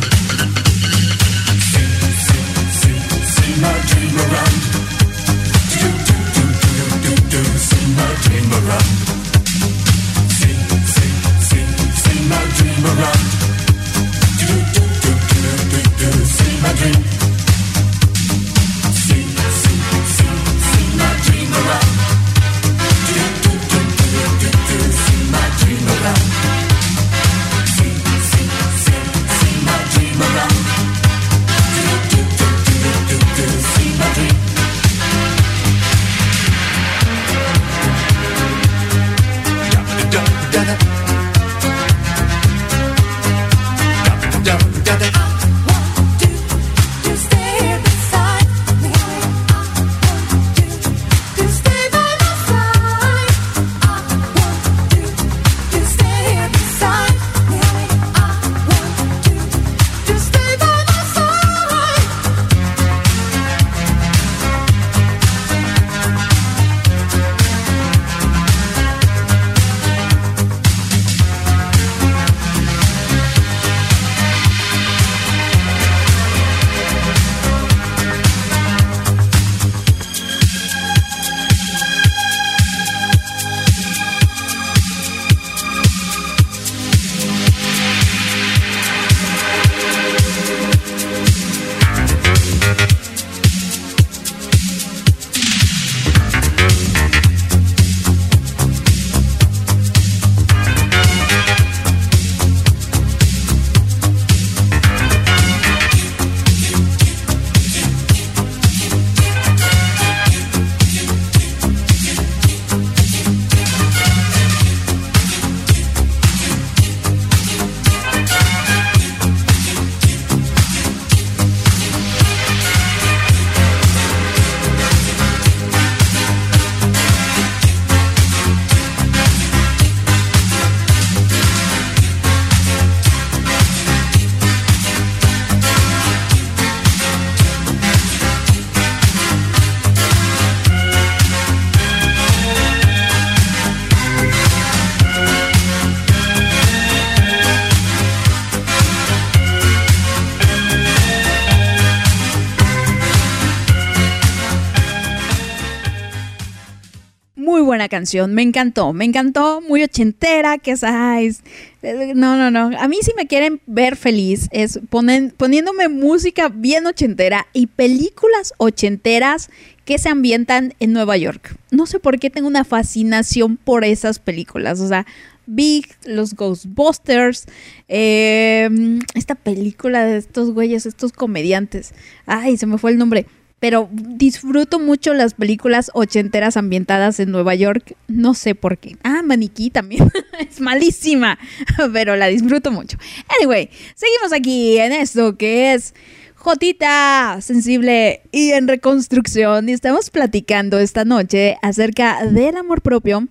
A: Buena canción, me encantó, me encantó, muy ochentera, que es, ay, eh, no, no, no, a mí si me quieren ver feliz es ponen, poniéndome música bien ochentera y películas ochenteras que se ambientan en Nueva York. No sé por qué tengo una fascinación por esas películas, o sea, Big, los Ghostbusters, eh, esta película de estos güeyes, estos comediantes, ay, se me fue el nombre. Pero disfruto mucho las películas ochenteras ambientadas en Nueva York. No sé por qué. Ah, Maniquí también. es malísima. Pero la disfruto mucho. Anyway, seguimos aquí en esto que es Jotita, sensible y en reconstrucción. Y estamos platicando esta noche acerca del amor propio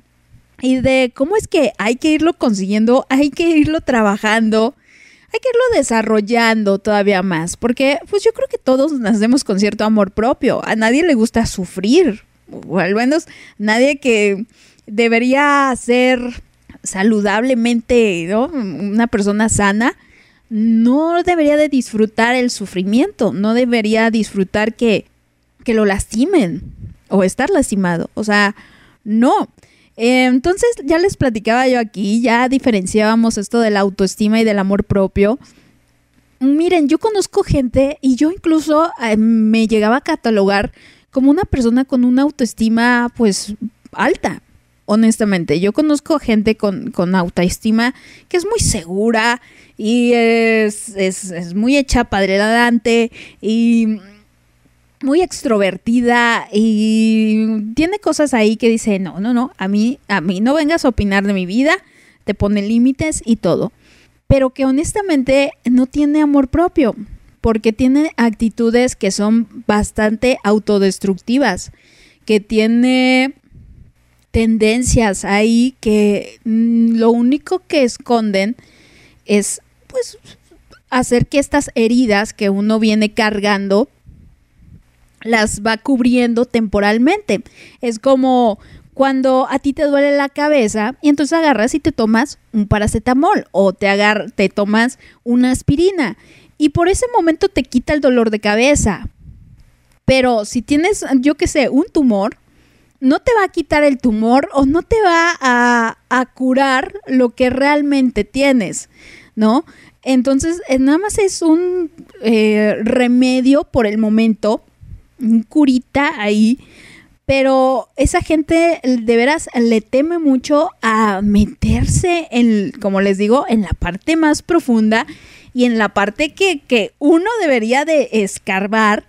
A: y de cómo es que hay que irlo consiguiendo, hay que irlo trabajando. Hay que irlo desarrollando todavía más, porque pues yo creo que todos nacemos con cierto amor propio. A nadie le gusta sufrir, o al menos nadie que debería ser saludablemente, ¿no? Una persona sana, no debería de disfrutar el sufrimiento, no debería disfrutar que, que lo lastimen o estar lastimado. O sea, no. Entonces ya les platicaba yo aquí, ya diferenciábamos esto de la autoestima y del amor propio. Miren, yo conozco gente y yo incluso eh, me llegaba a catalogar como una persona con una autoestima pues alta, honestamente. Yo conozco gente con, con autoestima que es muy segura y es, es, es muy hecha padre adelante y muy extrovertida y tiene cosas ahí que dice, no, no, no, a mí, a mí no vengas a opinar de mi vida, te pone límites y todo. Pero que honestamente no tiene amor propio, porque tiene actitudes que son bastante autodestructivas, que tiene tendencias ahí que mm, lo único que esconden es pues hacer que estas heridas que uno viene cargando las va cubriendo temporalmente. Es como cuando a ti te duele la cabeza y entonces agarras y te tomas un paracetamol o te, agar te tomas una aspirina y por ese momento te quita el dolor de cabeza. Pero si tienes, yo qué sé, un tumor, no te va a quitar el tumor o no te va a, a curar lo que realmente tienes, ¿no? Entonces, eh, nada más es un eh, remedio por el momento un curita ahí, pero esa gente de veras le teme mucho a meterse en, como les digo, en la parte más profunda y en la parte que, que uno debería de escarbar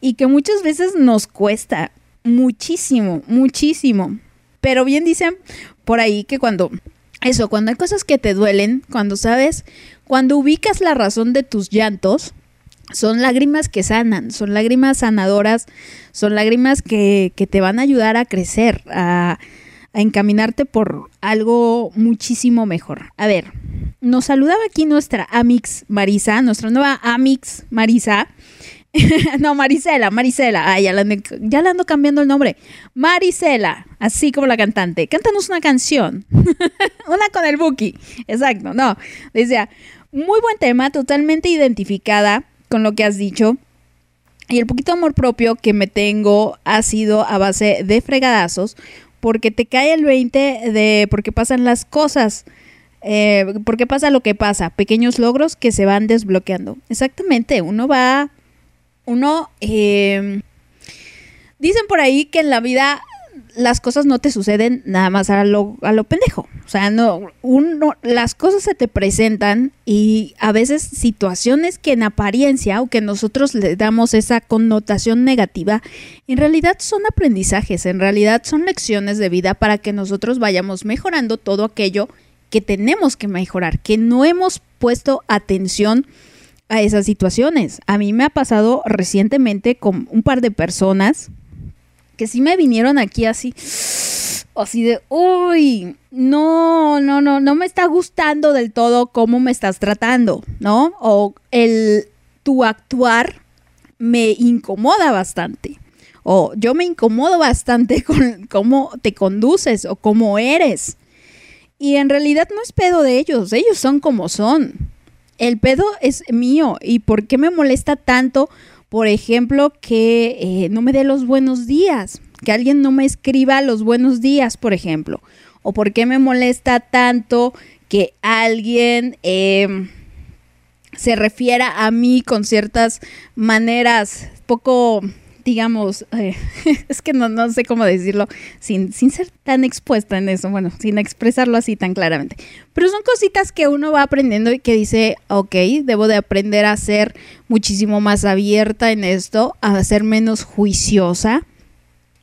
A: y que muchas veces nos cuesta muchísimo, muchísimo. Pero bien dicen por ahí que cuando, eso, cuando hay cosas que te duelen, cuando sabes, cuando ubicas la razón de tus llantos, son lágrimas que sanan, son lágrimas sanadoras, son lágrimas que, que te van a ayudar a crecer, a, a, encaminarte por algo muchísimo mejor. A ver, nos saludaba aquí nuestra Amix Marisa, nuestra nueva Amix Marisa. no, Marisela, Marisela. Ay, ya ando, ya ando cambiando el nombre. Marisela, así como la cantante. Cántanos una canción. una con el Buki. Exacto, no. Decía, muy buen tema, totalmente identificada con lo que has dicho. Y el poquito amor propio que me tengo ha sido a base de fregadazos, porque te cae el 20 de por qué pasan las cosas, eh, porque pasa lo que pasa, pequeños logros que se van desbloqueando. Exactamente, uno va, uno, eh, dicen por ahí que en la vida las cosas no te suceden nada más a lo, a lo pendejo. O sea, no, uno, las cosas se te presentan y a veces situaciones que en apariencia o que nosotros le damos esa connotación negativa, en realidad son aprendizajes, en realidad son lecciones de vida para que nosotros vayamos mejorando todo aquello que tenemos que mejorar, que no hemos puesto atención a esas situaciones. A mí me ha pasado recientemente con un par de personas que sí me vinieron aquí así así de, uy, no, no, no, no me está gustando del todo cómo me estás tratando, ¿no? O el tu actuar me incomoda bastante. O yo me incomodo bastante con cómo te conduces o cómo eres. Y en realidad no es pedo de ellos, ellos son como son. El pedo es mío. ¿Y por qué me molesta tanto, por ejemplo, que eh, no me dé los buenos días? que alguien no me escriba los buenos días, por ejemplo. O por qué me molesta tanto que alguien eh, se refiera a mí con ciertas maneras poco, digamos, eh, es que no, no, sé cómo decirlo sin, sin ser tan expuesta en eso, bueno, sin expresarlo así tan claramente. Pero son cositas que uno va aprendiendo y que dice, ok, debo de aprender a ser muchísimo más abierta en esto, a ser menos juiciosa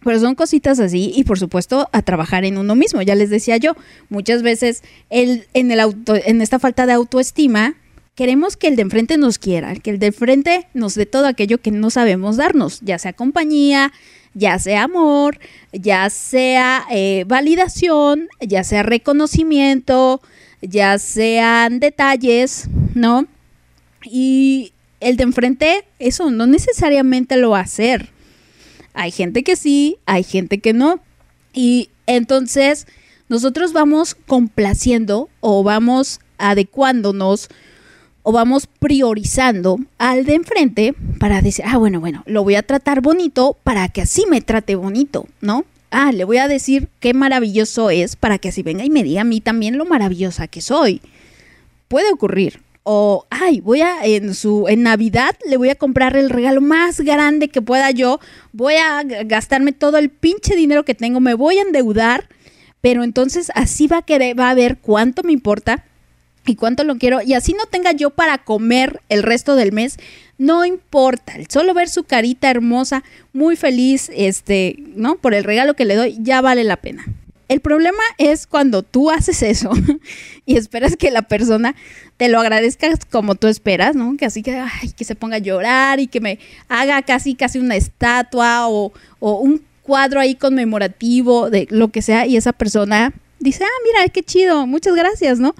A: pero son cositas así y por supuesto a trabajar en uno mismo. Ya les decía yo, muchas veces el, en, el auto, en esta falta de autoestima queremos que el de enfrente nos quiera, que el de enfrente nos dé todo aquello que no sabemos darnos, ya sea compañía, ya sea amor, ya sea eh, validación, ya sea reconocimiento, ya sean detalles, ¿no? Y el de enfrente, eso no necesariamente lo va a hacer. Hay gente que sí, hay gente que no. Y entonces nosotros vamos complaciendo o vamos adecuándonos o vamos priorizando al de enfrente para decir, ah, bueno, bueno, lo voy a tratar bonito para que así me trate bonito, ¿no? Ah, le voy a decir qué maravilloso es para que así venga y me diga a mí también lo maravillosa que soy. Puede ocurrir. O, ay, voy a, en su, en Navidad le voy a comprar el regalo más grande que pueda yo. Voy a gastarme todo el pinche dinero que tengo, me voy a endeudar. Pero entonces así va a querer, va a ver cuánto me importa y cuánto lo quiero. Y así no tenga yo para comer el resto del mes, no importa. El Solo ver su carita hermosa, muy feliz, este, ¿no? Por el regalo que le doy, ya vale la pena. El problema es cuando tú haces eso y esperas que la persona te lo agradezca como tú esperas, ¿no? Que así que, que se ponga a llorar y que me haga casi, casi una estatua o, o un cuadro ahí conmemorativo de lo que sea y esa persona dice, ah, mira, qué chido, muchas gracias, ¿no?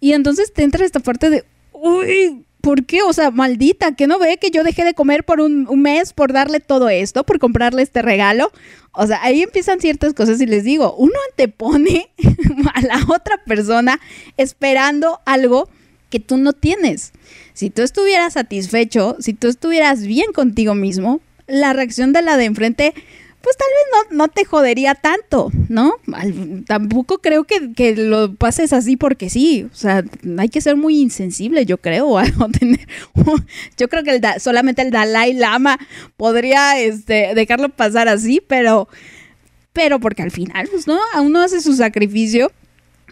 A: Y entonces te entra esta parte de, uy, ¿por qué? O sea, maldita, que no ve que yo dejé de comer por un, un mes por darle todo esto, por comprarle este regalo. O sea, ahí empiezan ciertas cosas y les digo, uno antepone a la otra persona esperando algo que tú no tienes. Si tú estuvieras satisfecho, si tú estuvieras bien contigo mismo, la reacción de la de enfrente, pues tal vez no, no te jodería tanto, ¿no? Tampoco creo que, que lo pases así porque sí. O sea, hay que ser muy insensible, yo creo. o algo, tener- yo creo que solamente el Dalai Lama podría este, dejarlo pasar así, pero, pero porque al final, pues, ¿no? A uno hace su sacrificio,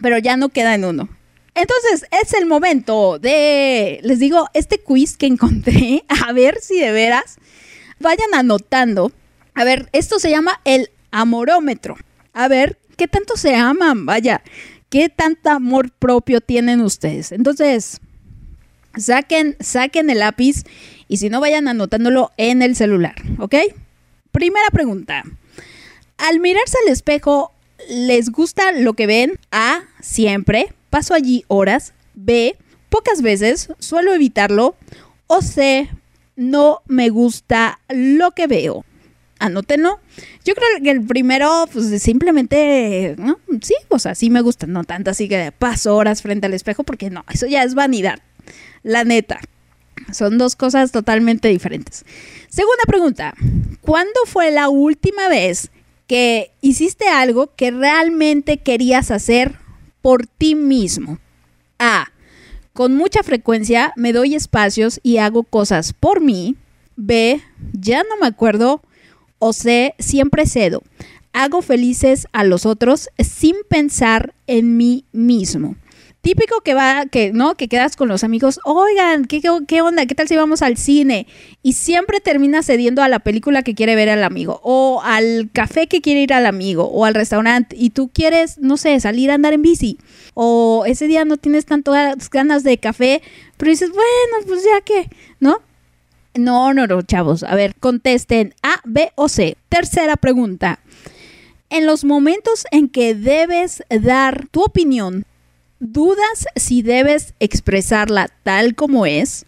A: pero ya no queda en uno. Entonces, es el momento de, les digo, este quiz que encontré, a ver si de veras vayan anotando. A ver, esto se llama el amorómetro. A ver, ¿qué tanto se aman? Vaya, ¿qué tanto amor propio tienen ustedes? Entonces, saquen, saquen el lápiz y si no vayan anotándolo en el celular, ¿ok? Primera pregunta. Al mirarse al espejo, ¿les gusta lo que ven? A, siempre, paso allí horas. B, pocas veces, suelo evitarlo. O C, no me gusta lo que veo. Anótenlo. Yo creo que el primero, pues simplemente. Sí, o sea, sí me gusta, no tanto así que paso horas frente al espejo, porque no, eso ya es vanidad. La neta. Son dos cosas totalmente diferentes. Segunda pregunta. ¿Cuándo fue la última vez que hiciste algo que realmente querías hacer por ti mismo? A. Con mucha frecuencia me doy espacios y hago cosas por mí. B. Ya no me acuerdo. O C. Siempre cedo. Hago felices a los otros sin pensar en mí mismo. Típico que va, que no, que quedas con los amigos, oigan, ¿qué, qué, qué onda? ¿Qué tal si vamos al cine? Y siempre termina cediendo a la película que quiere ver el amigo, o al café que quiere ir al amigo, o al restaurante, y tú quieres, no sé, salir a andar en bici, o ese día no tienes tantas ganas de café, pero dices, bueno, pues ya que, ¿no? No, no, no, chavos. A ver, contesten A, B o C. Tercera pregunta. En los momentos en que debes dar tu opinión, ¿dudas si debes expresarla tal como es?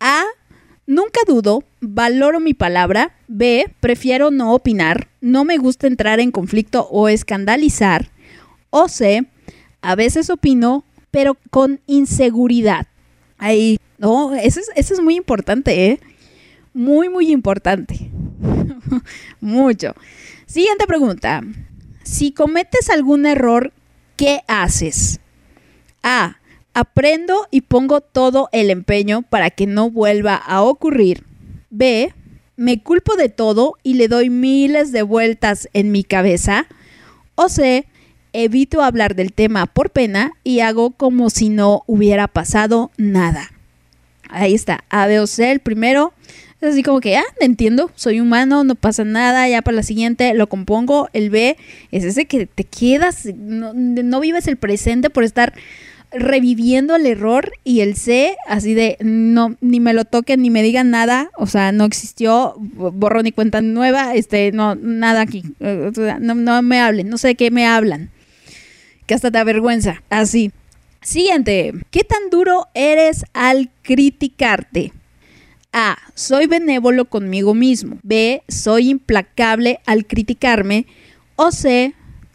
A: A, nunca dudo, valoro mi palabra. B, prefiero no opinar, no me gusta entrar en conflicto o escandalizar. O C, a veces opino, pero con inseguridad. Ahí, no, eso es, eso es muy importante, ¿eh? Muy, muy importante. Mucho. Siguiente pregunta. Si cometes algún error, ¿qué haces? A. Aprendo y pongo todo el empeño para que no vuelva a ocurrir. B. Me culpo de todo y le doy miles de vueltas en mi cabeza. O C. Evito hablar del tema por pena y hago como si no hubiera pasado nada. Ahí está, A, B o C. El primero es así como que, ah, entiendo, soy humano, no pasa nada, ya para la siguiente lo compongo. El B es ese que te quedas, no, no vives el presente por estar reviviendo el error. Y el C, así de, no, ni me lo toquen, ni me digan nada, o sea, no existió, borro ni cuenta nueva, este, no, nada aquí, no, no me hablen, no sé de qué me hablan, que hasta te avergüenza, así. Siguiente, ¿qué tan duro eres al criticarte? A. Soy benévolo conmigo mismo. B. Soy implacable al criticarme. O C.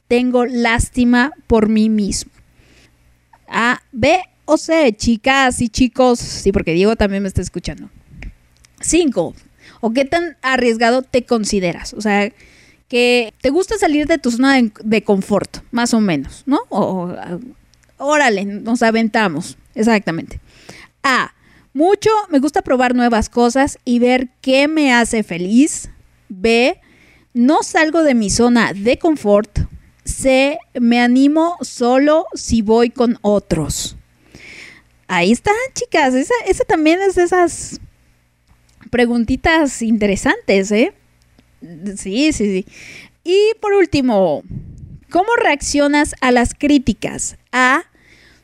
A: Tengo lástima por mí mismo. A. B o C, chicas y chicos. Sí, porque Diego también me está escuchando. 5. ¿O qué tan arriesgado te consideras? O sea, que te gusta salir de tu zona de, confort, más o menos, ¿no? O, órale, nos aventamos. Exactamente. A. Mucho, me gusta probar nuevas cosas y ver qué me hace feliz. B. No salgo de mi zona de confort. C. Me animo solo si voy con otros. Ahí están, chicas. Esa, esa también es de esas preguntitas interesantes, ¿eh? Sí, sí, sí. Y por último, ¿cómo reaccionas a las críticas? A.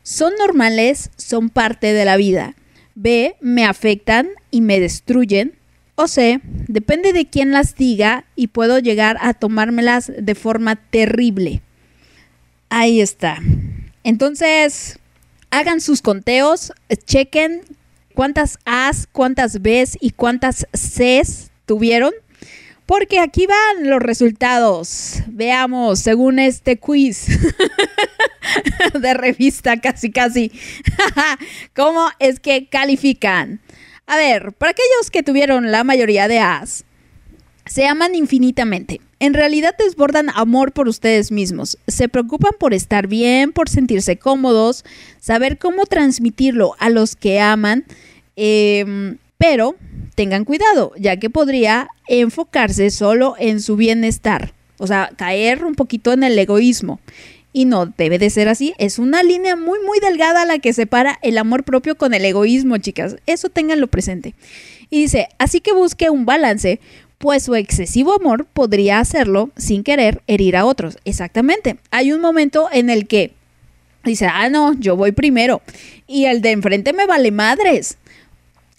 A: Son normales, son parte de la vida. B. Me afectan y me destruyen. O C. Depende de quién las diga y puedo llegar a tomármelas de forma terrible. Ahí está. Entonces, hagan sus conteos, chequen cuántas A's, cuántas B's y cuántas C's tuvieron. Porque aquí van los resultados. Veamos, según este quiz de revista casi casi, cómo es que califican. A ver, para aquellos que tuvieron la mayoría de A's, se aman infinitamente. En realidad desbordan amor por ustedes mismos. Se preocupan por estar bien, por sentirse cómodos, saber cómo transmitirlo a los que aman. Eh, pero tengan cuidado, ya que podría enfocarse solo en su bienestar. O sea, caer un poquito en el egoísmo. Y no debe de ser así. Es una línea muy, muy delgada la que separa el amor propio con el egoísmo, chicas. Eso ténganlo presente. Y dice, así que busque un balance, pues su excesivo amor podría hacerlo sin querer herir a otros. Exactamente. Hay un momento en el que dice, ah, no, yo voy primero. Y el de enfrente me vale madres.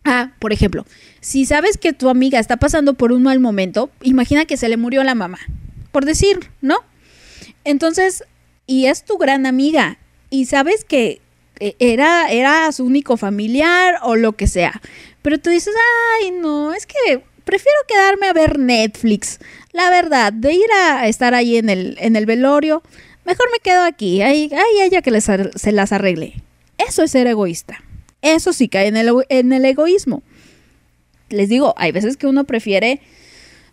A: Ah, por ejemplo, si sabes que tu amiga está pasando por un mal momento, imagina que se le murió la mamá, por decir, ¿no? Entonces, y es tu gran amiga, y sabes que eh, era, era su único familiar o lo que sea, pero tú dices, ay, no, es que prefiero quedarme a ver Netflix. La verdad, de ir a estar ahí en el, en el velorio, mejor me quedo aquí, ahí, ahí ella que les, se las arregle. Eso es ser egoísta. Eso sí cae en el, en el egoísmo. Les digo, hay veces que uno prefiere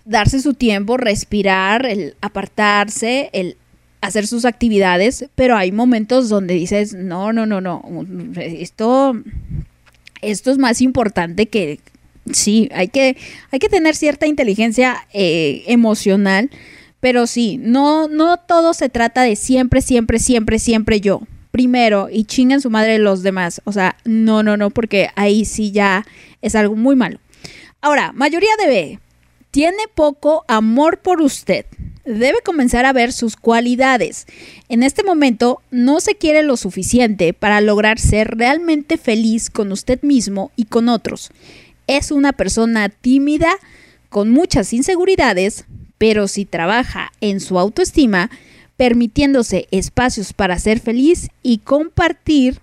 A: darse su tiempo, respirar, el apartarse, el hacer sus actividades, pero hay momentos donde dices, no, no, no, no, esto, esto es más importante que, sí, hay que, hay que tener cierta inteligencia eh, emocional, pero sí, no, no todo se trata de siempre, siempre, siempre, siempre yo primero y chingan su madre los demás. O sea, no, no, no, porque ahí sí ya es algo muy malo. Ahora, mayoría de B. Tiene poco amor por usted. Debe comenzar a ver sus cualidades. En este momento no se quiere lo suficiente para lograr ser realmente feliz con usted mismo y con otros. Es una persona tímida, con muchas inseguridades, pero si trabaja en su autoestima, permitiéndose espacios para ser feliz y compartir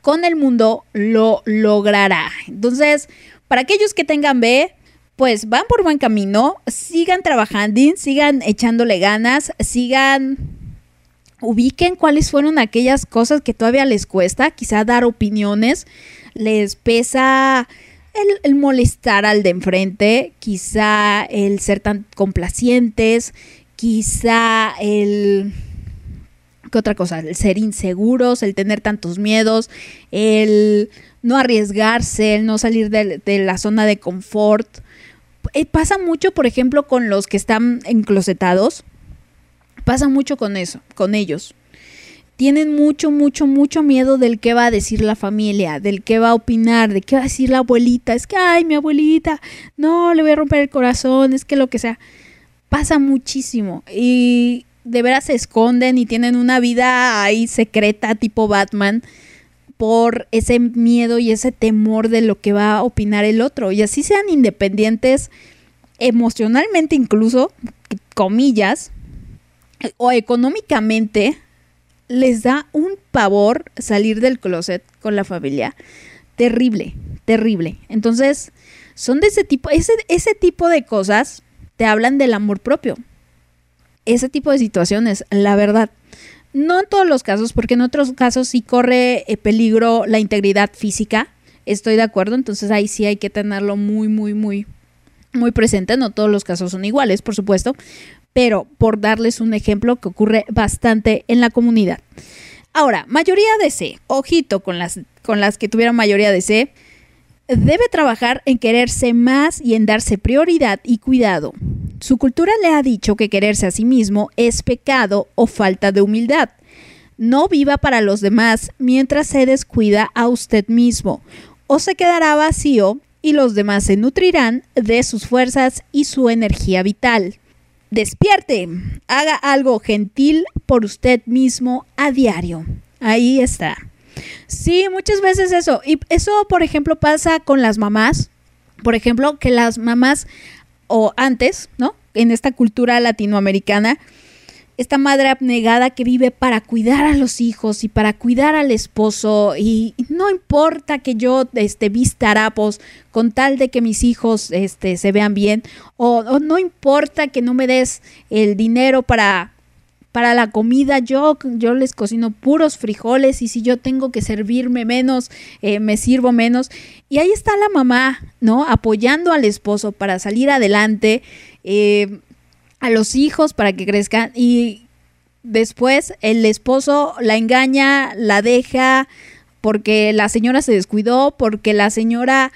A: con el mundo, lo logrará. Entonces, para aquellos que tengan B, pues van por buen camino, sigan trabajando, sigan echándole ganas, sigan, ubiquen cuáles fueron aquellas cosas que todavía les cuesta, quizá dar opiniones, les pesa el, molestar al de enfrente, quizá el ser tan complacientes, quizá el... ¿Qué otra cosa? El ser inseguros, el tener tantos miedos, el no arriesgarse, el no salir de, la zona de confort. Eh, pasa mucho, por ejemplo, con los que están enclosetados. Pasa mucho con eso, con ellos. Tienen mucho, mucho, mucho miedo del que va a decir la familia, del que va a opinar, de qué va a decir la abuelita. Es que, ay, mi abuelita, no, le voy a romper el corazón, es que lo que sea pasa muchísimo y de veras se esconden y tienen una vida ahí secreta tipo Batman por ese miedo y ese temor de lo que va a opinar el otro. Y así sean independientes emocionalmente incluso, comillas, o económicamente, les da un pavor salir del closet con la familia. Terrible, terrible. Entonces, son de ese tipo, ese, ese tipo de cosas te hablan del amor propio. Ese tipo de situaciones, la verdad. No en todos los casos, porque en otros casos sí corre eh, peligro la integridad física. Estoy de acuerdo, entonces ahí sí hay que tenerlo muy, muy, muy, muy presente. No todos los casos son iguales, por supuesto, pero por darles un ejemplo que ocurre bastante en la comunidad. Ahora, mayoría de C, ojito con las, con las que tuvieron mayoría de C, debe trabajar en quererse más y en darse prioridad y cuidado. Su cultura le ha dicho que quererse a sí mismo es pecado o falta de humildad. No viva para los demás mientras se descuida a usted mismo, o se quedará vacío y los demás se nutrirán de sus fuerzas y su energía vital. Despierte, haga algo gentil por usted mismo a diario. Ahí está. Sí, muchas veces eso. Y eso, por ejemplo, pasa con las mamás. Por ejemplo, que las mamás, o antes, ¿no? En esta cultura latinoamericana, esta madre abnegada que vive para cuidar a los hijos y para cuidar al esposo y no importa que yo este vista harapos con tal de que mis hijos este se vean bien o, o no importa que no me des el dinero para para la comida yo, yo les cocino puros frijoles y si yo tengo que servirme menos, eh, me sirvo menos. Y ahí está la mamá, ¿no? Apoyando al esposo para salir adelante, eh, a los hijos para que crezcan y después el esposo la engaña, la deja porque la señora se descuidó, porque la señora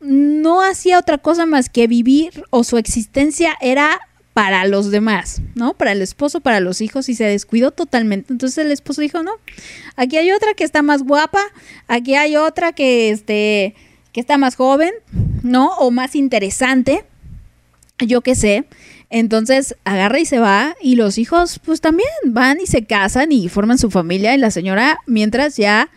A: no hacía otra cosa más que vivir o su existencia era para los demás, ¿no? Para el esposo, para los hijos y se descuidó totalmente. Entonces el esposo dijo, no, aquí hay otra que está más guapa, aquí hay otra que, este, que está más joven, ¿no? O más interesante, yo qué sé. Entonces agarra y se va y los hijos pues también van y se casan y forman su familia y la señora mientras ya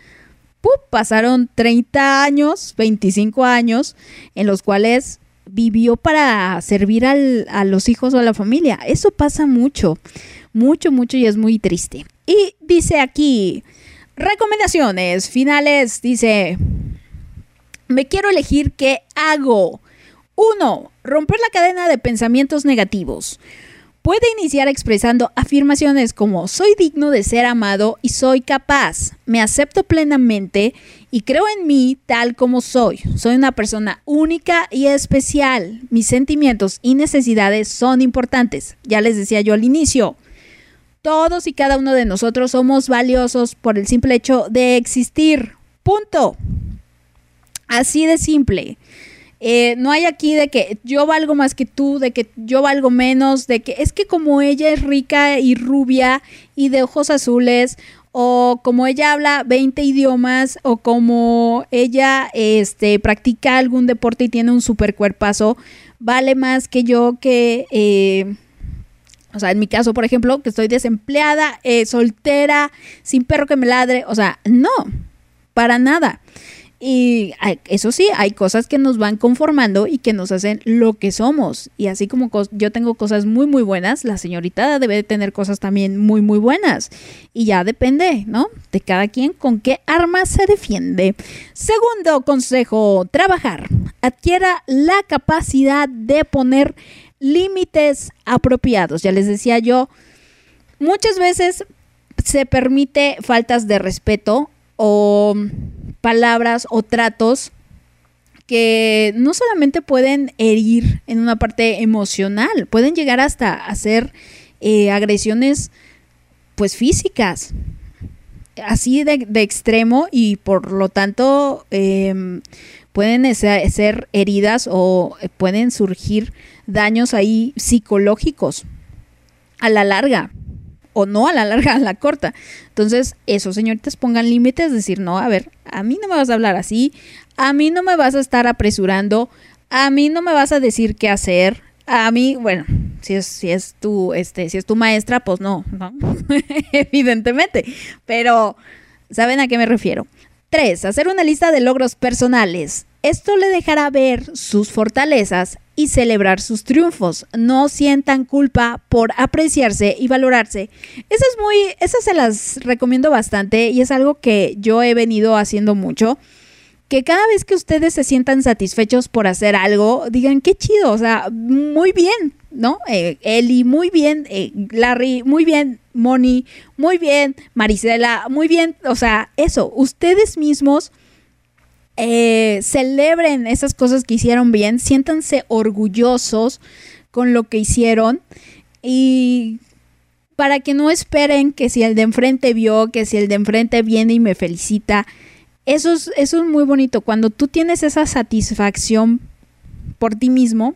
A: pasaron 30 años, 25 años en los cuales vivió para servir al, a los hijos o a la familia. Eso pasa mucho, mucho, mucho y es muy triste. Y dice aquí, recomendaciones finales, dice, me quiero elegir qué hago. Uno, romper la cadena de pensamientos negativos. Puede iniciar expresando afirmaciones como soy digno de ser amado y soy capaz, me acepto plenamente y creo en mí tal como soy. Soy una persona única y especial. Mis sentimientos y necesidades son importantes. Ya les decía yo al inicio, todos y cada uno de nosotros somos valiosos por el simple hecho de existir. Punto. Así de simple. Eh, no hay aquí de que yo valgo más que tú, de que yo valgo menos, de que es que como ella es rica y rubia y de ojos azules, o como ella habla 20 idiomas, o como ella este, practica algún deporte y tiene un super cuerpazo, vale más que yo que... Eh, o sea, en mi caso, por ejemplo, que estoy desempleada, eh, soltera, sin perro que me ladre. O sea, no, para nada. Y eso sí, hay cosas que nos van conformando y que nos hacen lo que somos. Y así como yo tengo cosas muy, muy buenas, la señorita debe de tener cosas también muy, muy buenas. Y ya depende, ¿no? De cada quien con qué arma se defiende. Segundo consejo, trabajar. Adquiera la capacidad de poner límites apropiados. Ya les decía yo, muchas veces se permite faltas de respeto o palabras o tratos que no solamente pueden herir en una parte emocional, pueden llegar hasta hacer eh, agresiones pues físicas, así de, extremo y por lo tanto em, pueden ser heridas o pueden surgir daños ahí psicológicos a la larga o no a la larga, a la corta. Entonces, eso, señoritas, pongan límites, decir, no, a ver, a mí no me vas a hablar así, a mí no me vas a estar apresurando, a mí no me vas a decir qué hacer, a mí, bueno, si es, si es tu, este, si es tu maestra, pues no, no, evidentemente, pero ¿saben a qué me refiero? Tres, hacer una lista de logros personales. Esto le dejará ver sus fortalezas y celebrar sus triunfos. No sientan culpa por apreciarse y valorarse. Eso es muy, esas se las recomiendo bastante y es algo que yo he venido haciendo mucho. Que cada vez que ustedes se sientan satisfechos por hacer algo, digan qué chido, o sea, muy bien, ¿no? Eh, Eli, muy bien, eh, Larry, muy bien, Moni, muy bien, Marisela, muy bien, o sea, eso, ustedes mismos eh, celebren esas cosas que hicieron bien, siéntanse orgullosos con lo que hicieron y para que no esperen que si el de enfrente vio, que si el de enfrente viene y me felicita, eso es, eso es muy bonito, cuando tú tienes esa satisfacción por ti mismo,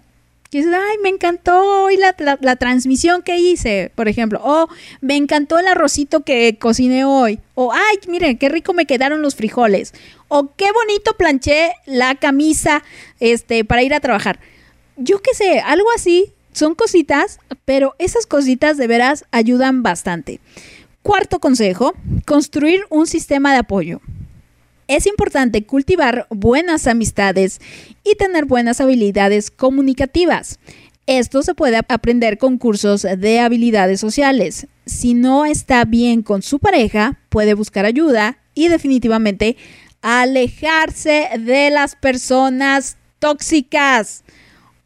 A: que dices, ay, me encantó hoy la, transmisión que hice, por ejemplo, o me encantó el arrocito que cociné hoy, o ay, miren, qué rico me quedaron los frijoles, o qué bonito planché la camisa este, para ir a trabajar. Yo qué sé, algo así, son cositas, pero esas cositas de veras ayudan bastante. Cuarto consejo, construir un sistema de apoyo. Es importante cultivar buenas amistades y tener buenas habilidades comunicativas. Esto se puede aprender con cursos de habilidades sociales. Si no está bien con su pareja, puede buscar ayuda y definitivamente alejarse de las personas tóxicas.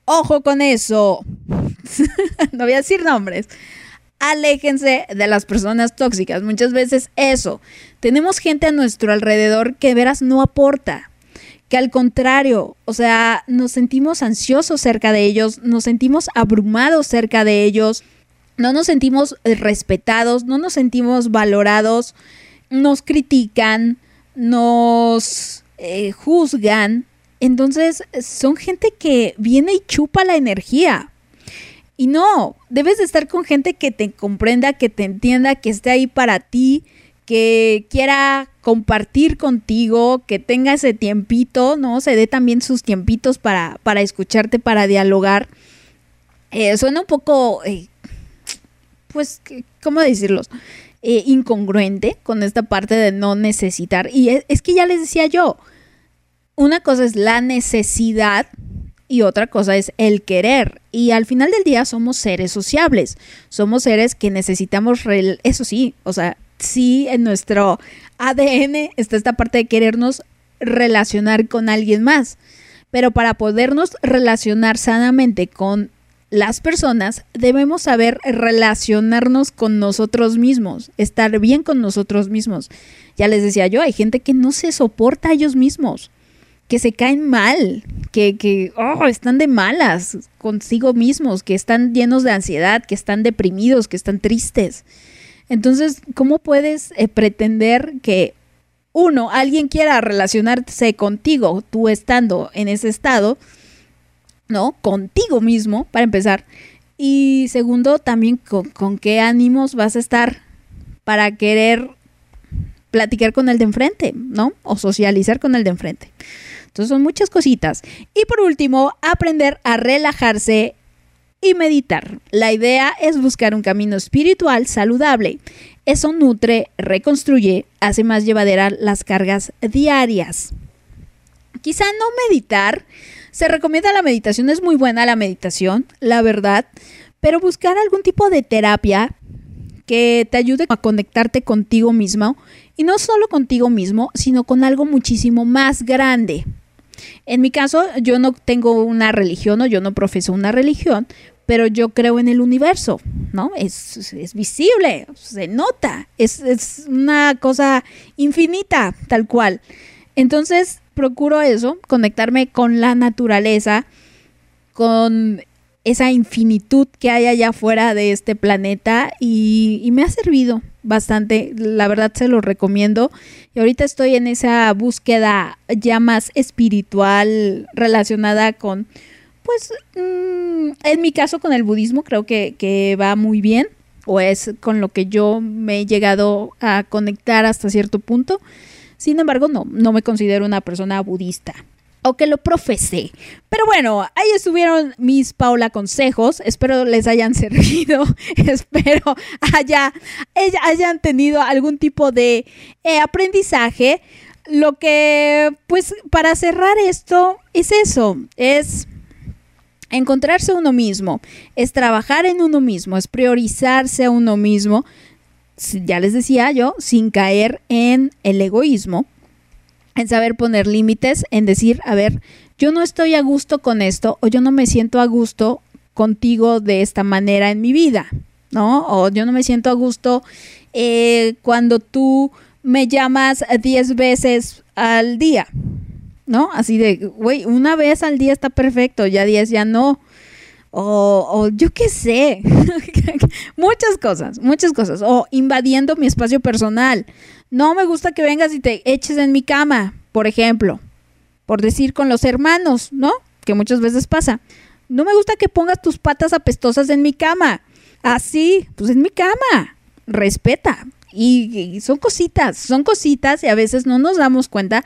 A: Ojo con eso. no voy a decir nombres. Aléjense de las personas tóxicas. Muchas veces eso. Tenemos gente a nuestro alrededor que de veras no aporta. Que al contrario, o sea, nos sentimos ansiosos cerca de ellos, nos sentimos abrumados cerca de ellos, no nos sentimos respetados, no nos sentimos valorados, nos critican, nos eh, juzgan. Entonces son gente que viene y chupa la energía. Y no, debes de estar con gente que te comprenda, que te entienda, que esté ahí para ti, que quiera compartir contigo, que tenga ese tiempito, ¿no? Se dé también sus tiempitos para, para escucharte, para dialogar. Eh, suena un poco, eh, pues, ¿cómo decirlo? Eh, incongruente con esta parte de no necesitar. Y es, es que ya les decía yo, una cosa es la necesidad y otra cosa es el querer. Y al final del día somos seres sociables, somos seres que necesitamos, eso sí, o sea, sí en nuestro ADN está esta parte de querernos relacionar con alguien más. Pero para podernos relacionar sanamente con las personas, debemos saber relacionarnos con nosotros mismos, estar bien con nosotros mismos. Ya les decía yo, hay gente que no se soporta a ellos mismos, que se caen mal, que, que oh, están de malas consigo mismos, que están llenos de ansiedad, que están deprimidos, que están tristes. Entonces, ¿cómo puedes eh, pretender que uno, alguien quiera relacionarse contigo, tú estando en ese estado, ¿no? Contigo mismo, para empezar. Y segundo, también con, con, qué ánimos vas a estar para querer platicar con el de enfrente, ¿no? O socializar con el de enfrente. Entonces son muchas cositas. Y por último, aprender a relajarse y meditar. La idea es buscar un camino espiritual saludable. Eso nutre, reconstruye, hace más llevadera las cargas diarias. Quizá no meditar, se recomienda la meditación, es muy buena la meditación, la verdad, pero buscar algún tipo de terapia que te ayude a conectarte contigo mismo y no solo contigo mismo, sino con algo muchísimo más grande. En mi caso, yo no tengo una religión o yo no profeso una religión, pero yo creo en el universo, ¿no? Es, es visible, se nota, es, es, una cosa infinita, tal cual. Entonces, procuro eso, conectarme con la naturaleza, con esa infinitud que hay allá afuera de este planeta y, me ha servido bastante, la verdad se lo recomiendo. Y ahorita estoy en esa búsqueda ya más espiritual relacionada con, pues, mmm, en mi caso con el budismo creo que, que va muy bien, o es con lo que yo me he llegado a conectar hasta cierto punto. Sin embargo, no, no me considero una persona budista que lo profesé. Pero bueno, ahí estuvieron mis Paula consejos. Espero les hayan servido. Espero haya, hayan tenido algún tipo de eh, aprendizaje. Lo que, pues, para cerrar esto, es eso. Es encontrarse uno mismo, es trabajar en uno mismo, es priorizarse a uno mismo, ya les decía yo, sin caer en el egoísmo, en saber poner límites, en decir, a ver, yo no estoy a gusto con esto o yo no me siento a gusto contigo de esta manera en mi vida, ¿no? O yo no me siento a gusto eh, cuando tú me llamas 10 veces al día, ¿no? Así de, güey, una vez al día está perfecto, ya 10 ya no. O, yo qué sé, muchas cosas, muchas cosas. O invadiendo mi espacio personal. No me gusta que vengas y te eches en mi cama, por ejemplo. Por decir con los hermanos, ¿no? Que muchas veces pasa. No me gusta que pongas tus patas apestosas en mi cama. Así, pues en mi cama. Respeta. Y, y son cositas, son cositas y a veces no nos damos cuenta,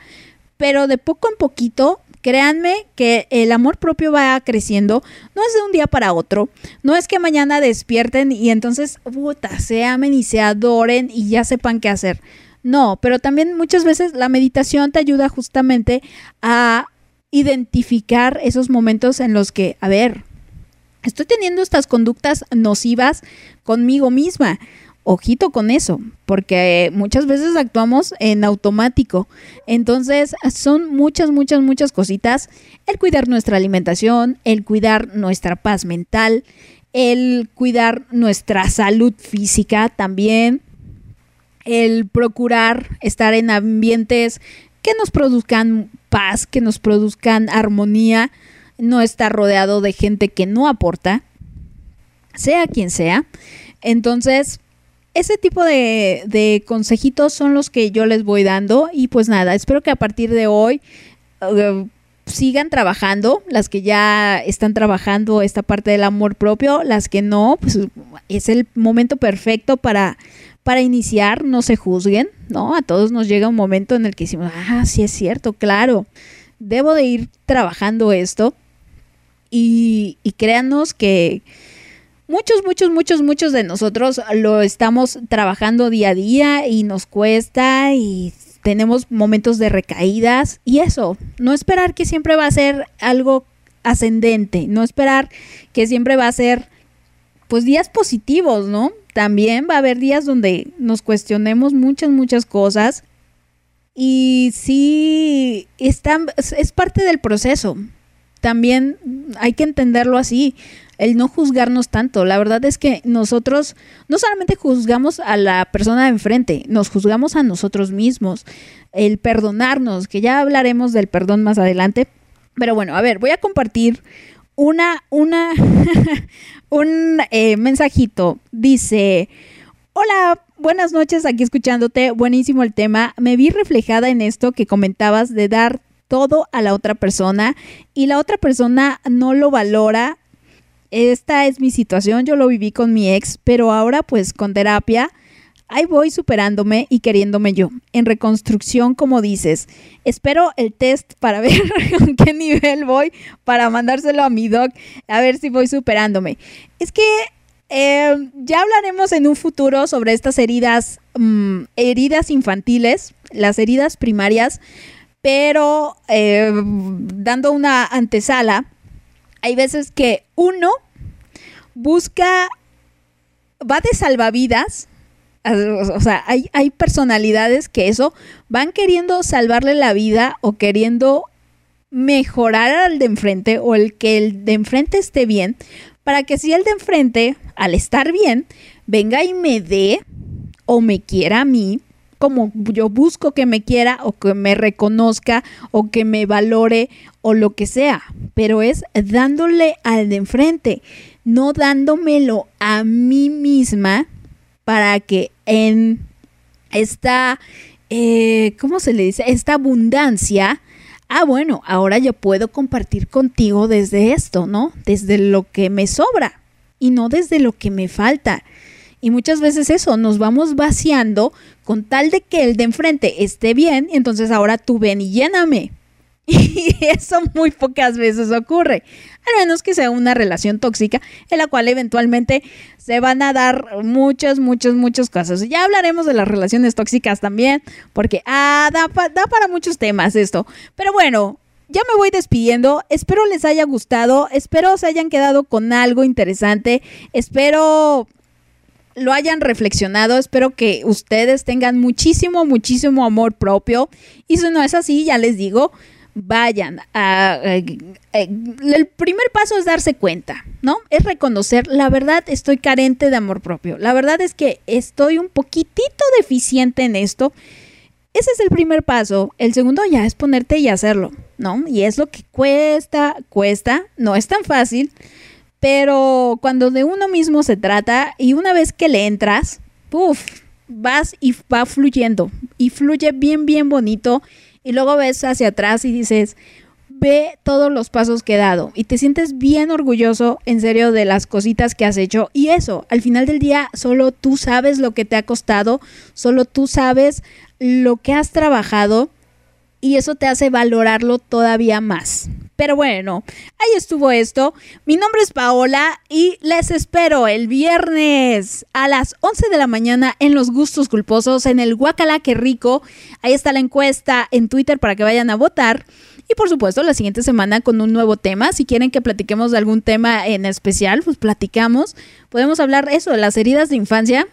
A: pero de poco en poquito, créanme que el amor propio va creciendo, no es de un día para otro, no es que mañana despierten y entonces, puta, se amen y se adoren y ya sepan qué hacer. No, pero también muchas veces la meditación te ayuda justamente a identificar esos momentos en los que, a ver, estoy teniendo estas conductas nocivas conmigo misma. Ojito con eso, porque muchas veces actuamos en automático. Entonces, son muchas, muchas, muchas cositas. El cuidar nuestra alimentación, el cuidar nuestra paz mental, el cuidar nuestra salud física también, el procurar estar en ambientes que nos produzcan paz, que nos produzcan armonía, no estar rodeado de gente que no aporta, sea quien sea. Entonces, ese tipo de, consejitos son los que yo les voy dando y pues nada, espero que a partir de hoy uh, sigan trabajando, las que ya están trabajando esta parte del amor propio, las que no, pues es el momento perfecto para, para iniciar, no se juzguen, ¿no? A todos nos llega un momento en el que decimos, ah, sí es cierto, claro, debo de ir trabajando esto y créanos que muchos, muchos, muchos, muchos de nosotros lo estamos trabajando día a día y nos cuesta y tenemos momentos de recaídas y eso, no esperar que siempre va a ser algo ascendente, no esperar que siempre va a ser pues días positivos, ¿no? También va a haber días donde nos cuestionemos muchas, muchas cosas y sí, está, es parte del proceso. También hay que entenderlo así el no juzgarnos tanto. La verdad es que nosotros no solamente juzgamos a la persona de enfrente, nos juzgamos a nosotros mismos. El perdonarnos, que ya hablaremos del perdón más adelante. Pero bueno, a ver, voy a compartir una, una, un eh, mensajito. Dice, hola, buenas noches, aquí escuchándote. Buenísimo el tema. Me vi reflejada en esto que comentabas de dar todo a la otra persona y la otra persona no lo valora esta es mi situación, yo lo viví con mi ex, pero ahora pues con terapia, ahí voy superándome y queriéndome yo. En reconstrucción, como dices, espero el test para ver con qué nivel voy para mandárselo a mi doc, a ver si voy superándome. Es que eh, ya hablaremos en un futuro sobre estas heridas, mmm, heridas infantiles, las heridas primarias, pero eh, dando una antesala, hay veces que uno busca, va de salvavidas, o sea, hay, hay, personalidades que eso van queriendo salvarle la vida o queriendo mejorar al de enfrente o el que el de enfrente esté bien, para que si el de enfrente, al estar bien, venga y me dé o me quiera a mí, como yo busco que me quiera o que me reconozca o que me valore o lo que sea, pero es dándole al de enfrente, no dándomelo a mí misma para que en esta, eh, ¿cómo se le dice? Esta abundancia, ah, bueno, ahora yo puedo compartir contigo desde esto, ¿no? Desde lo que me sobra y no desde lo que me falta. Y muchas veces eso, nos vamos vaciando con tal de que el de enfrente esté bien, entonces ahora tú ven y lléname. Y eso muy pocas veces ocurre, al menos que sea una relación tóxica en la cual eventualmente se van a dar muchos, muchos, muchos casos. Ya hablaremos de las relaciones tóxicas también, porque ah, da para muchos temas esto. Pero bueno, ya me voy despidiendo. Espero les haya gustado. Espero se hayan quedado con algo interesante. Espero lo hayan reflexionado. Espero que ustedes tengan muchísimo, muchísimo amor propio. Y si no es así, ya les digo, vayan. A, eh, eh, el primer paso es darse cuenta, ¿no? Es reconocer, la verdad estoy carente de amor propio. La verdad es que estoy un poquitito deficiente en esto. Ese es el primer paso. El segundo ya es ponerte y hacerlo, ¿no? Y es lo que cuesta, cuesta, no es tan fácil, pero cuando de uno mismo se trata y una vez que le entras, puff, vas y va fluyendo y fluye bien, bien bonito y luego ves hacia atrás y dices, ve todos los pasos que he dado y te sientes bien orgulloso en serio de las cositas que has hecho y eso, al final del día solo tú sabes lo que te ha costado, solo tú sabes lo que has trabajado y eso te hace valorarlo todavía más. Pero bueno, ahí estuvo esto. Mi nombre es Paola y les espero el viernes a las 11 de la mañana en Los Gustos Culposos, en el Guacala Que Rico. Ahí está la encuesta en Twitter para que vayan a votar. Y por supuesto, la siguiente semana con un nuevo tema. Si quieren que platiquemos de algún tema en especial, pues platicamos. Podemos hablar eso, de las heridas de infancia,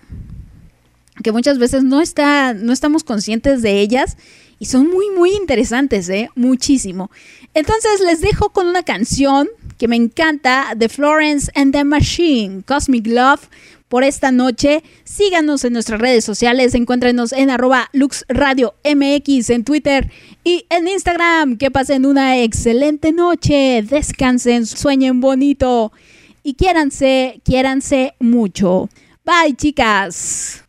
A: que muchas veces no, está, no estamos conscientes de ellas y son muy, muy interesantes, ¿eh? Muchísimo. Entonces les dejo con una canción que me encanta, de Florence and the Machine, Cosmic Love, por esta noche. Síganos en nuestras redes sociales, encuéntrenos en arroba LuxRadioMX en Twitter y en Instagram. Que pasen una excelente noche, descansen, sueñen bonito y quiéranse, quiéranse mucho. Bye, chicas.